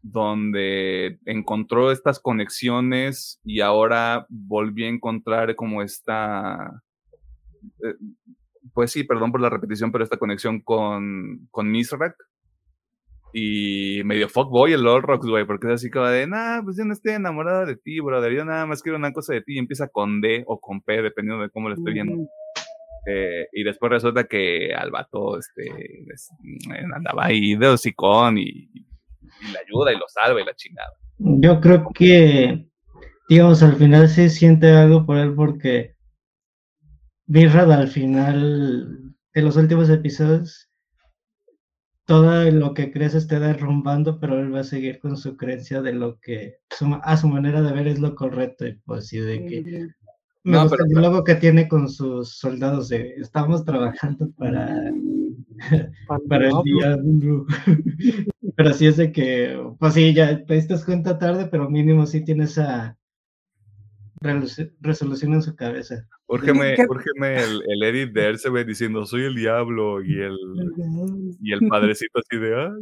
donde encontró estas conexiones y ahora volví a encontrar como esta, eh, pues sí, perdón por la repetición, pero esta conexión con, con Misrak, y medio fuckboy el Lord Rocks, güey, porque es así como de, nah, pues yo no estoy enamorada de ti, brother, yo nada más quiero una cosa de ti, y empieza con D o con P, dependiendo de cómo lo estoy viendo. Eh, y después resulta que al vato este, andaba ahí de hocicón y, y, le ayuda y lo salva y la chingada. Yo creo que, digamos, al final se siente algo por él porque Mirrad al final de los últimos episodios, todo lo que crees esté derrumbando, pero él va a seguir con su creencia de lo que a su manera de ver es lo correcto y pues sí de que me gusta el diálogo que tiene con sus soldados de estamos trabajando para para el día pero sí es de que pues sí ya te diste cuenta tarde pero mínimo sí tiene esa resolución en su cabeza. Úrgeme, el, el, edit de él se ve diciendo soy el diablo y el, y el padrecito así de ah,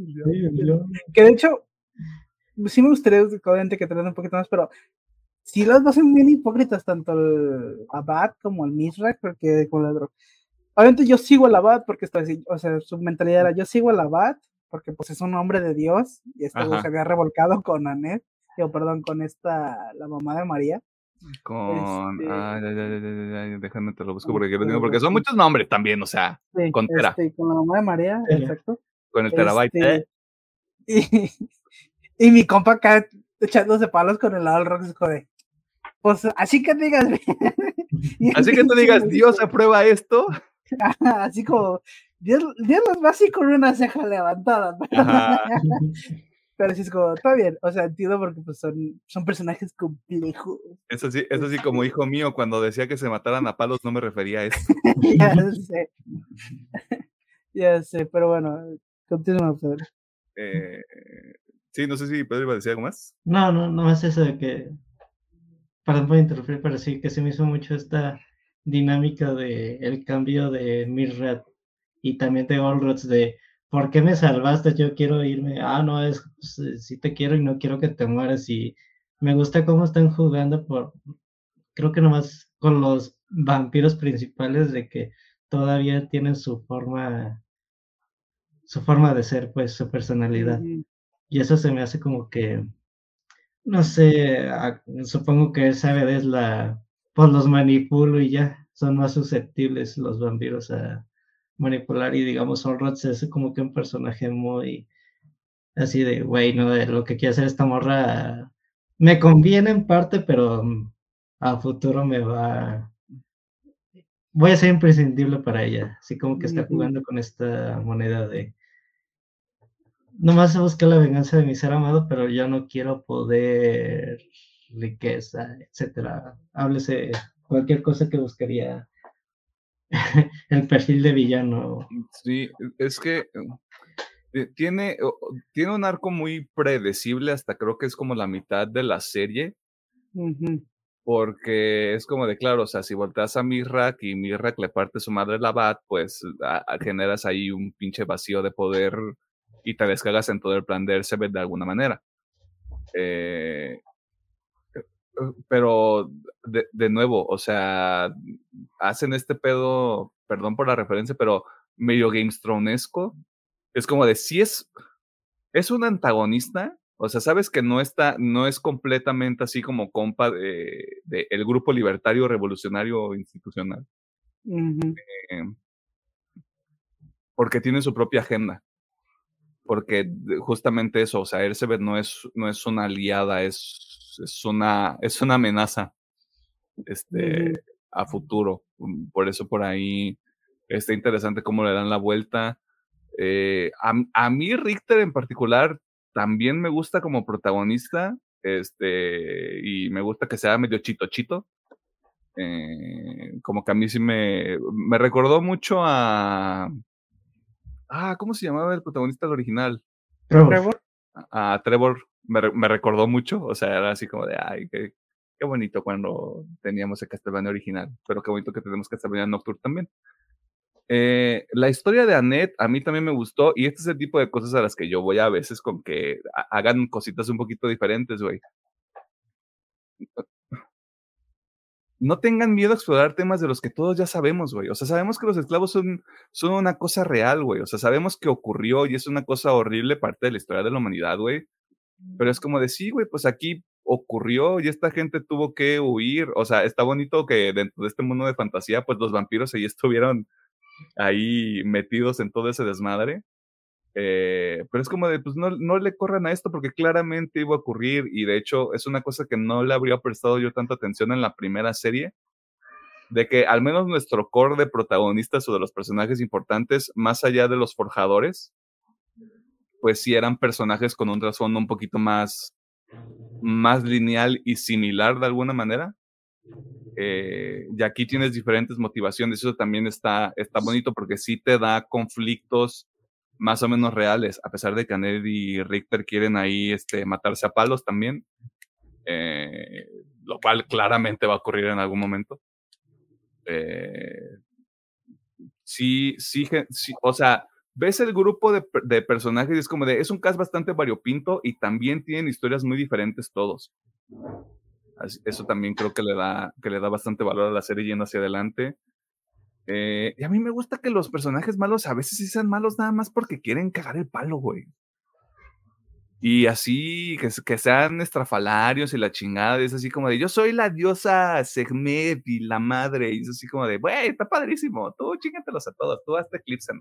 Que de hecho, sí me gustaría obviamente que te un poquito más, pero si las dos son bien hipócritas, tanto el Abad como el Misrak, porque con el otro. Obviamente yo sigo al Abad porque estoy, o sea, su mentalidad era yo sigo al Abad porque pues es un hombre de Dios y este se había revolcado con Anet, o perdón, con esta, la mamá de María. Con. Este ay, déjame te lo busco porque quiero porque son muchos nombres también, o sea, con Tera. Este, con la mamá de María, exacto. Con el terabyte. Este, y, y, mi compa acá echándose palos con el lado del rock, de. Pues así que digas. así que tú digas, Dios aprueba esto. así como, Dios, Dios los va así con una ceja levantada. Pero sí es como, está bien, o sea, entiendo porque pues son, son personajes complejos. Eso sí, eso sí, como hijo mío, cuando decía que se mataran a palos, no me refería a eso. ya sé. ya sé, pero bueno, continúa, Pedro. Eh, sí, no sé si Pedro iba a decir algo más. No, no, no es eso de que, perdón por interrumpir, pero sí que se me hizo mucho esta dinámica de el cambio de Mirred y también de Allrods de ¿por qué me salvaste? Yo quiero irme. Ah, no, es, pues, eh, sí te quiero y no quiero que te mueras. Y me gusta cómo están jugando por, creo que nomás con los vampiros principales de que todavía tienen su forma, su forma de ser, pues su personalidad. Y eso se me hace como que, no sé, supongo que él sabe es la, pues los manipulo y ya, son más susceptibles los vampiros a, manipular y digamos Rods es como que un personaje muy así de, güey, no, de lo que quiere hacer esta morra me conviene en parte, pero mm, a futuro me va, voy a ser imprescindible para ella, así como que está jugando con esta moneda de, nomás buscar la venganza de mi ser amado, pero yo no quiero poder, riqueza, etcétera, háblese cualquier cosa que buscaría el perfil de villano. Sí, es que eh, tiene, tiene un arco muy predecible, hasta creo que es como la mitad de la serie. Porque es como de claro, o sea, si volteas a Mirrak y Mirrak le parte su madre la Bat, pues generas ahí un pinche vacío de poder y te descargas en todo el plan de Elizabeth de alguna manera. Eh, pero de, de, nuevo, o sea, hacen este pedo, perdón por la referencia, pero medio Game Thronesco. Es como de si es, es un antagonista, o sea, sabes que no está, no es completamente así como compa de, de el grupo libertario revolucionario institucional. Eh, porque tiene su propia agenda. Porque justamente eso, o sea, Elizabeth no es, no es una aliada, es es, una, es una amenaza este, a futuro. Mm, por eso por ahí está interesante cómo le dan la vuelta. Eh, a, mí Richter en particular también me gusta como protagonista, este, y me gusta que sea medio chito chito. Eh, como que a mí sí me, me recordó mucho a... Ah, ¿cómo se llamaba el protagonista original? Trevor. A, a Trevor me, recordó mucho, o sea, era así como de, ay, qué, qué bonito cuando teníamos el Castlevania original, pero qué bonito que tenemos Castlevania Nocturne también. Eh, la historia de Annette a mí también me gustó y este es el tipo de cosas a las que yo voy a veces con que hagan cositas un poquito diferentes, güey. No tengan miedo a explorar temas de los que todos ya sabemos, güey. O sea, sabemos que los esclavos son, son una cosa real, güey. O sea, sabemos que ocurrió y es una cosa horrible parte de la historia de la humanidad, güey. Pero es como de, sí, güey, pues aquí ocurrió y esta gente tuvo que huir. O sea, está bonito que dentro de este mundo de fantasía, pues los vampiros ahí estuvieron ahí metidos en todo ese desmadre. Eh, pero es como de, pues no, no le corran a esto porque claramente iba a ocurrir y de hecho es una cosa que no le habría prestado yo tanta atención en la primera serie. de que al menos nuestro core de protagonistas o de los personajes importantes, más allá de los forjadores, pues sí eran personajes con un trasfondo un poquito más, más lineal y similar de alguna manera. Eh, y aquí tienes diferentes motivaciones, eso también está, está bonito porque sí te da conflictos más o menos reales, a pesar de que Ned y Richter quieren ahí este, matarse a palos también, eh, lo cual claramente va a ocurrir en algún momento. Eh, sí, sí, o sea, ves el grupo de, de, personajes y es como de, es un cast bastante variopinto y también tienen historias muy diferentes todos. eso también creo que le da, que le da bastante valor a la serie yendo hacia adelante. Eh, y a mí me gusta que los personajes malos a veces sean malos nada más porque quieren cagar el palo, güey. Y así, que, que, sean estrafalarios y la chingada, es así como de, yo soy la diosa Segmet y la madre, y es así como de, güey, está padrísimo, tú chingatelos a todos, tú hazte eclipse,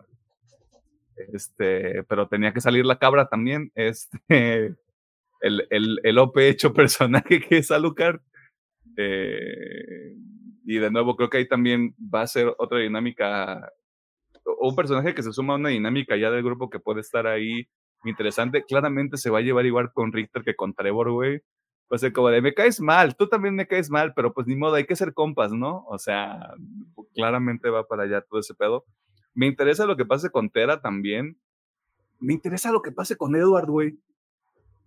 Este, pero tenía que salir la cabra también, este, el, el, el OP hecho personaje que es Alucard. Eh, y de nuevo, creo que ahí también va a ser otra dinámica, o un personaje que se suma a una dinámica ya del grupo que puede estar ahí interesante. Claramente se va a llevar igual con Richter que con Trevor, güey. O sea, como de, me caes mal, tú también me caes mal, pero pues ni modo, hay que ser compas, ¿no? O sea, claramente va para allá todo ese pedo. Me interesa lo que pase con Tera también. Me interesa lo que pase con Edward, güey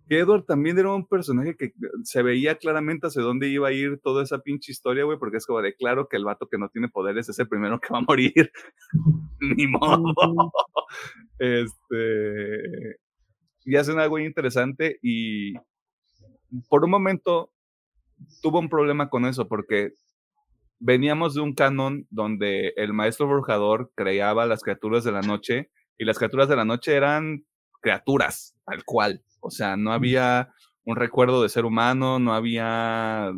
que Edward también era un personaje que se veía claramente hacia dónde iba a ir toda esa pinche historia, güey, porque es como de claro que el vato que no tiene poderes es el primero que va a morir. Ni modo. este. Y hacen algo interesante y por un momento tuvo un problema con eso, porque veníamos de un canon donde el maestro forjador creaba las criaturas de la noche y las criaturas de la noche eran criaturas, tal cual. O sea, no había un recuerdo de ser humano, no había,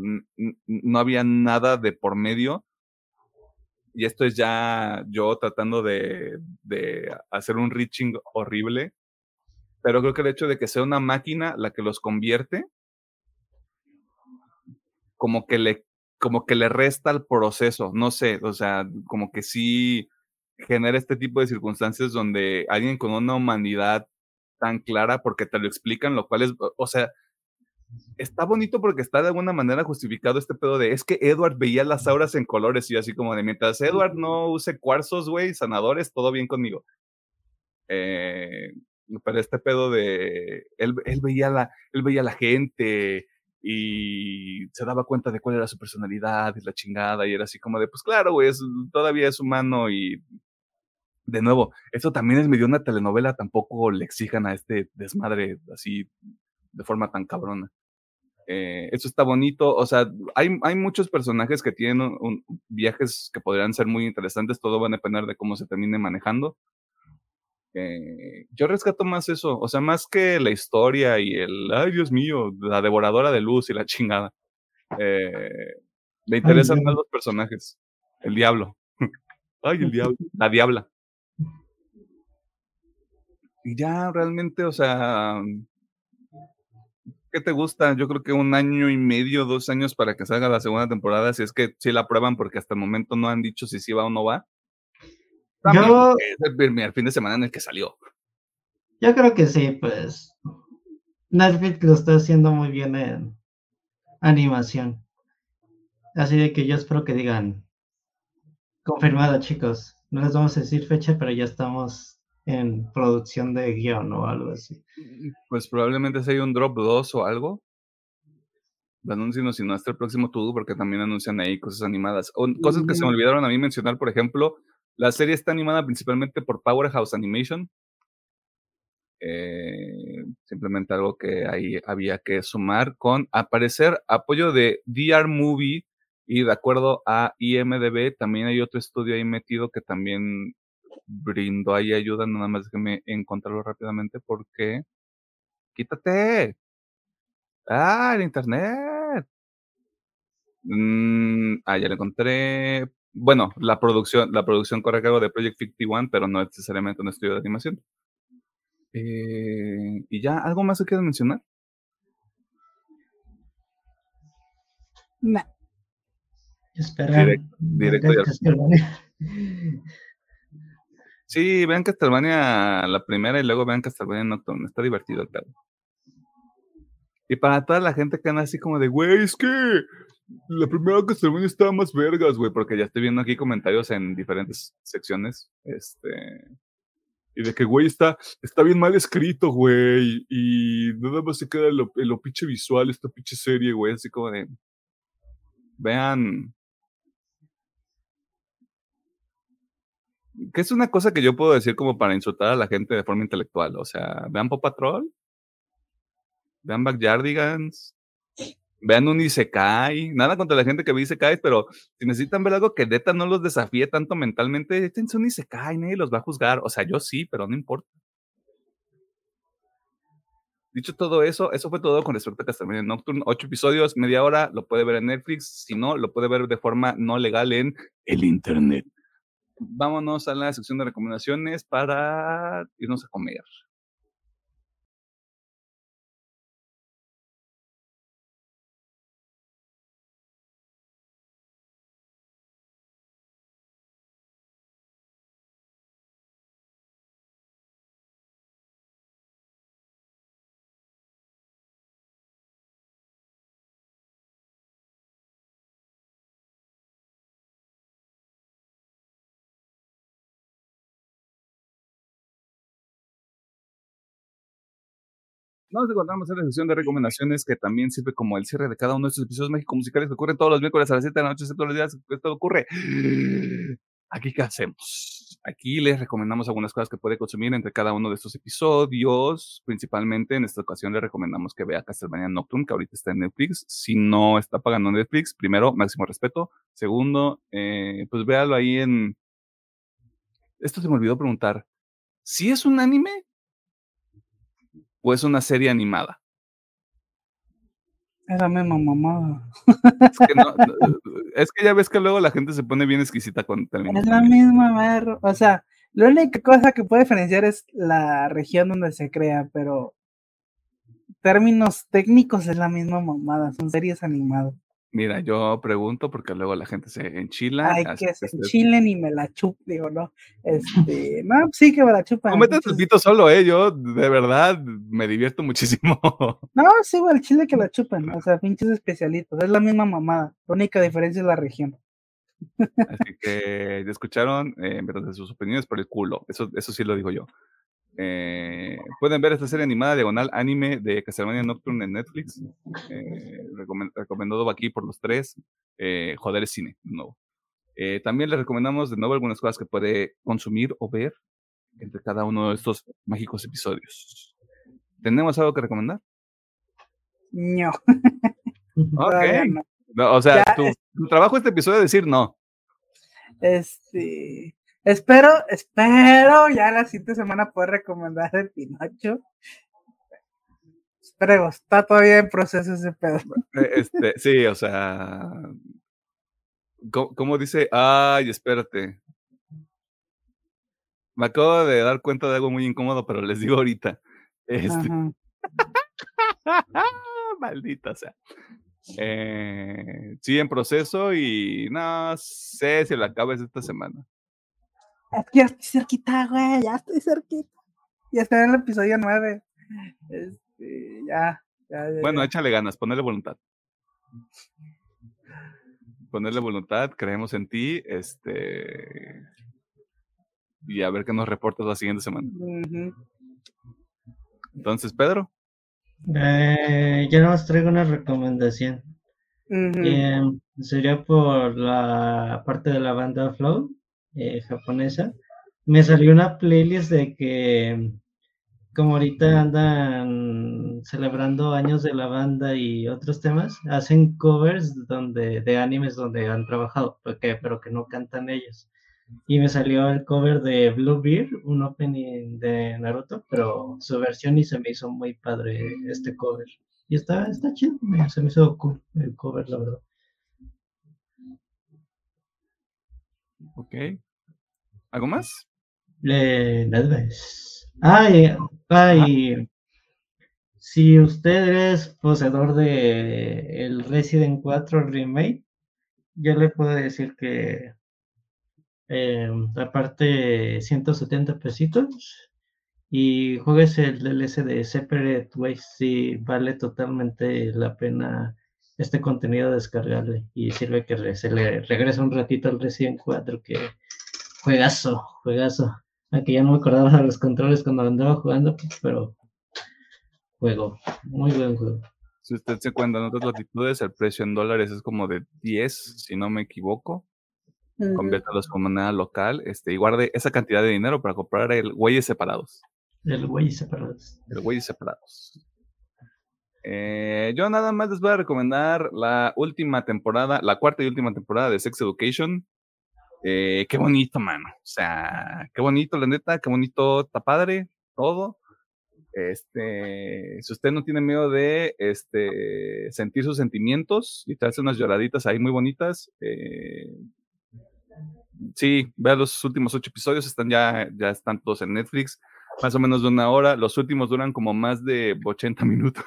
no había nada de por medio. Y esto es ya yo tratando de, de hacer un reaching horrible. Pero creo que el hecho de que sea una máquina la que los convierte, como que le, como que le resta al proceso, no sé, o sea, como que sí genera este tipo de circunstancias donde alguien con una humanidad tan clara porque te lo explican, lo cual es, o sea, está bonito porque está de alguna manera justificado este pedo de, es que Edward veía las auras en colores y así como de, mientras Edward no use cuarzos, güey, sanadores, todo bien conmigo. Eh, pero este pedo de, él, él, veía la, él veía la gente y se daba cuenta de cuál era su personalidad y la chingada y era así como de, pues claro, güey, todavía es humano y de nuevo, eso también es medio una telenovela, tampoco le exijan a este desmadre así de forma tan cabrona. Eh, eso está bonito, o sea, hay, hay muchos personajes que tienen viajes que podrían ser muy interesantes, todo va a depender de cómo se termine manejando. Eh, yo rescato más eso, o sea, más que la historia y el, ay Dios mío, la devoradora de luz y la chingada. Eh, me interesan más los personajes. El diablo. ay, el diablo. La diabla. Y ya realmente, o sea, ¿qué te gusta? Yo creo que un año y medio, dos años para que salga la segunda temporada, si es que sí la prueban, porque hasta el momento no han dicho si sí va o no va. Yo, es el, fin de semana en el que salió. Yo creo que sí, pues Netflix lo está haciendo muy bien en animación. Así de que yo espero que digan, confirmado chicos, no les vamos a decir fecha, pero ya estamos en producción de guion o algo así. Pues probablemente sea un drop 2 o algo. Anuncien si no hasta el próximo tubo, porque también anuncian ahí cosas animadas. O, cosas que se me olvidaron a mí mencionar, por ejemplo, la serie está animada principalmente por Powerhouse Animation. Eh, simplemente algo que ahí había que sumar con aparecer apoyo de DR Movie y de acuerdo a IMDB también hay otro estudio ahí metido que también brindo ahí ayuda, nada más déjeme encontrarlo rápidamente porque... ¡Quítate! ¡Ah, el internet! Mm, ah, ya lo encontré. Bueno, la producción, la producción corre a cargo de Project 51, pero no necesariamente un estudio de animación. Eh, y ya, ¿algo más que quieras mencionar? No. Espera. directo Sí, vean Castlevania la primera y luego vean Castlevania Nocturne. Está divertido el pedo. Y para toda la gente que anda así como de, güey, es que la primera Castlevania estaba más vergas, güey, porque ya estoy viendo aquí comentarios en diferentes secciones. Este. Y de que, güey, está, está bien mal escrito, güey. Y nada más se queda lo, lo pinche visual, esta pinche serie, güey. Así como de. Vean. Que es una cosa que yo puedo decir como para insultar a la gente de forma intelectual. O sea, vean Pop Patrol. Vean Backyardigans vean un Isekai, nada contra la gente que ve Isekai, pero si necesitan ver algo que neta no los desafíe tanto mentalmente, échense un Isekai, nadie los va a juzgar. O sea, yo sí, pero no importa. Dicho todo eso, eso fue todo con respecto a Castlevania Nocturne. Ocho episodios, media hora, lo puede ver en Netflix. Si no, lo puede ver de forma no legal en el Internet. Vámonos a la sección de recomendaciones para irnos a comer. Nos encontramos en la sección de recomendaciones que también sirve como el cierre de cada uno de estos episodios mágicos musicales que ocurren todos los miércoles a las 7 de la noche, todos los días que esto ocurre. Aquí, ¿qué hacemos? Aquí les recomendamos algunas cosas que puede consumir entre cada uno de estos episodios. Principalmente en esta ocasión le recomendamos que vea Castlevania Nocturne, que ahorita está en Netflix. Si no está pagando Netflix, primero, máximo respeto. Segundo, eh, pues véalo ahí en... Esto se me olvidó preguntar. Si es un anime, o es una serie animada? Es la misma mamada. Es que, ya ves que luego la gente se pone bien exquisita con términos. Es la misma, o sea, la única cosa que puede diferenciar es la región donde se crea, pero términos técnicos es la misma mamada, son series animadas. Mira, yo pregunto porque luego la gente se enchila. Ay, que se enchilen y me la chup, digo, ¿no? Este, no, pues sí que me la chupan. No metas el pito solo, eh, yo de verdad me divierto muchísimo. No, sí, el chile que la chupan, o sea, pinches especialitos, es la misma mamada, la única diferencia es la región. Así que ya escucharon, eh, de sus opiniones por el culo, eso, eso sí lo digo yo. Eh, pueden ver esta serie animada diagonal anime de Castlevania Nocturne en Netflix. Eh, recomendado aquí por los tres. Eh, joder, es cine, de nuevo. Eh, también les recomendamos de nuevo algunas cosas que puede consumir o ver entre cada uno de estos mágicos episodios. ¿Tenemos algo que recomendar? No. Ok. o sea, tu, tu, trabajo este episodio es decir no. Este. Espero, espero ya la siguiente semana poder recomendar el Pinocho. Espero, está todavía en proceso ese pedo. Eh, este, sí, o sea. ¿Cómo, dice? Ay, espérate. Me acabo de dar cuenta de algo muy incómodo, pero les digo ahorita. Este... Maldita sea. Eh, sí, en proceso y no sé si lo acabes esta semana. Ya estoy cerquita, güey, ya estoy cerquita. Ya está en el episodio 9. Este, ya, Bueno, échale ganas, ponerle voluntad. Ponerle voluntad, creemos en ti, este. Y a ver qué nos reportas la siguiente semana. Entonces, Pedro. Eh, yo nos traigo una recomendación. Em, sería por la parte de la banda Flow. Eh, japonesa, me salió una playlist de que como ahorita andan celebrando años de la banda y otros temas, hacen covers donde, de animes donde han trabajado, pero que no cantan ellos. Y me salió el cover de Bluebeard, un opening de Naruto, pero su versión y se me hizo muy padre este cover. Y está, está chido, se me hizo cool el cover, la verdad. Ok. ¿Algo más? Eh. Ay, ay. Si usted es poseedor de el Resident 4 Remake, yo le puedo decir que eh, aparte 170 pesitos y juegues el DLC de Separate Ways si vale totalmente la pena este contenido descargarle y sirve que se le regresa un ratito al Resident 4 que juegazo, juegazo. Aunque ya no me acordaba de los controles cuando andaba jugando, pero juego, muy buen juego. Si usted se cuenta en otras latitudes, el precio en dólares es como de 10, si no me equivoco. Conviértalos con moneda local este, y guarde esa cantidad de dinero para comprar el güeyes separados. El güeyes separados. El güeyes separados. Eh, yo nada más les voy a recomendar la última temporada, la cuarta y última temporada de Sex Education. Eh, qué bonito, mano. O sea, qué bonito, la neta, qué bonito, está padre, todo. Este, si usted no tiene miedo de este, sentir sus sentimientos y te unas lloraditas ahí muy bonitas, eh, sí, vea los últimos ocho episodios, están ya, ya están todos en Netflix, más o menos de una hora. Los últimos duran como más de 80 minutos.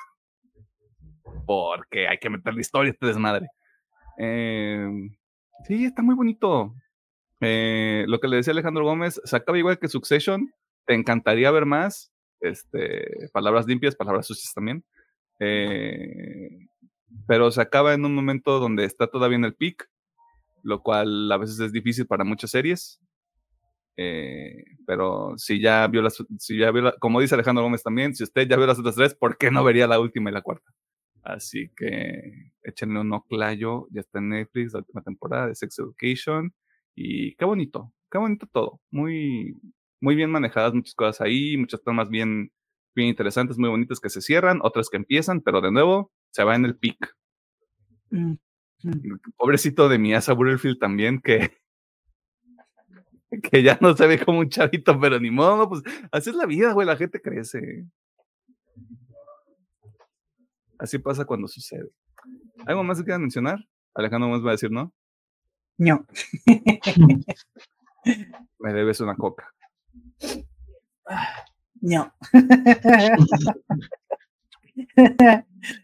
Porque hay que meter la historia, este desmadre. Eh, sí, está muy bonito. Eh, lo que le decía Alejandro Gómez, se acaba igual que Succession. Te encantaría ver más. Este, palabras limpias, palabras sucias también. Eh, pero se acaba en un momento donde está todavía en el peak, lo cual a veces es difícil para muchas series. Eh, pero si ya vio las, si ya vio como dice Alejandro Gómez también, si usted ya vio las otras tres, ¿por qué no vería la última y la cuarta? Así que échenle un oclayo, ya está en Netflix la última temporada de Sex Education y qué bonito, qué bonito todo, muy, muy bien manejadas muchas cosas ahí, muchas tramas bien, bien interesantes, muy bonitas que se cierran, otras que empiezan, pero de nuevo se va en el pic. Mm, mm. Pobrecito de mi Asa Butterfield también, que, que ya no se ve como un chavito, pero ni modo, pues así es la vida, güey, la gente crece. Así pasa cuando sucede. ¿Algo más que quieran mencionar? Alejandro más va a decir, ¿no? No. Me debes una coca. No.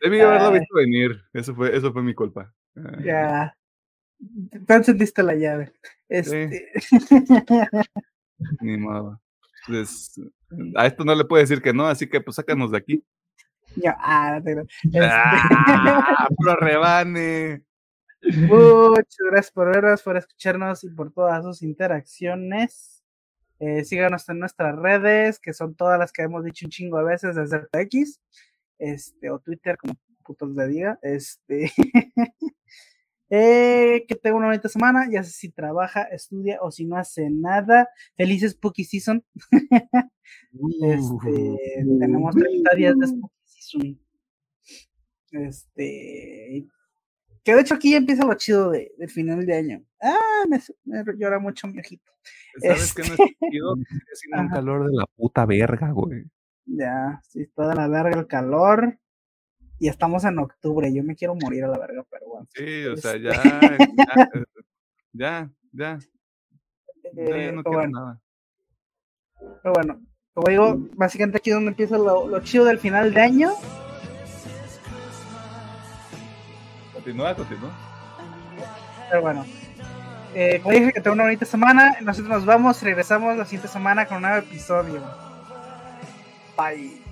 Debí haberlo visto venir. Eso fue, eso fue mi culpa. Ya. ¿Cuándo sentiste la llave? Este... Ni modo. Pues, a esto no le puedo decir que no, así que pues sácanos de aquí. Ya, ah, este... ah, rebane. Muchas gracias por vernos, por escucharnos y por todas sus interacciones. Eh, síganos en nuestras redes, que son todas las que hemos dicho un chingo de veces desde X, este, o Twitter, como putos le diga. Este, eh, que tenga una bonita semana, ya sé si trabaja, estudia o si no hace nada. Felices Spooky Season. este, tenemos 30 días de Spooky Season. Este, que de hecho aquí ya empieza lo chido de, final de año. Ah, me, llora mucho mi ojito. ¿Sabes qué me chido? Haciendo un calor de la puta verga, güey. Ya, sí, toda la verga el calor. Y estamos en octubre, yo me quiero morir a la verga, pero bueno. Sí, o sea, ya, ya, ya, ya. Eh, no quiero nada. Pero bueno, como digo, básicamente aquí es donde empieza lo, lo chido del final de año. Continúa, continúa. Pero bueno. Eh, como dije que tengo una bonita semana, nosotros nos vamos, regresamos la siguiente semana con un nuevo episodio. Bye.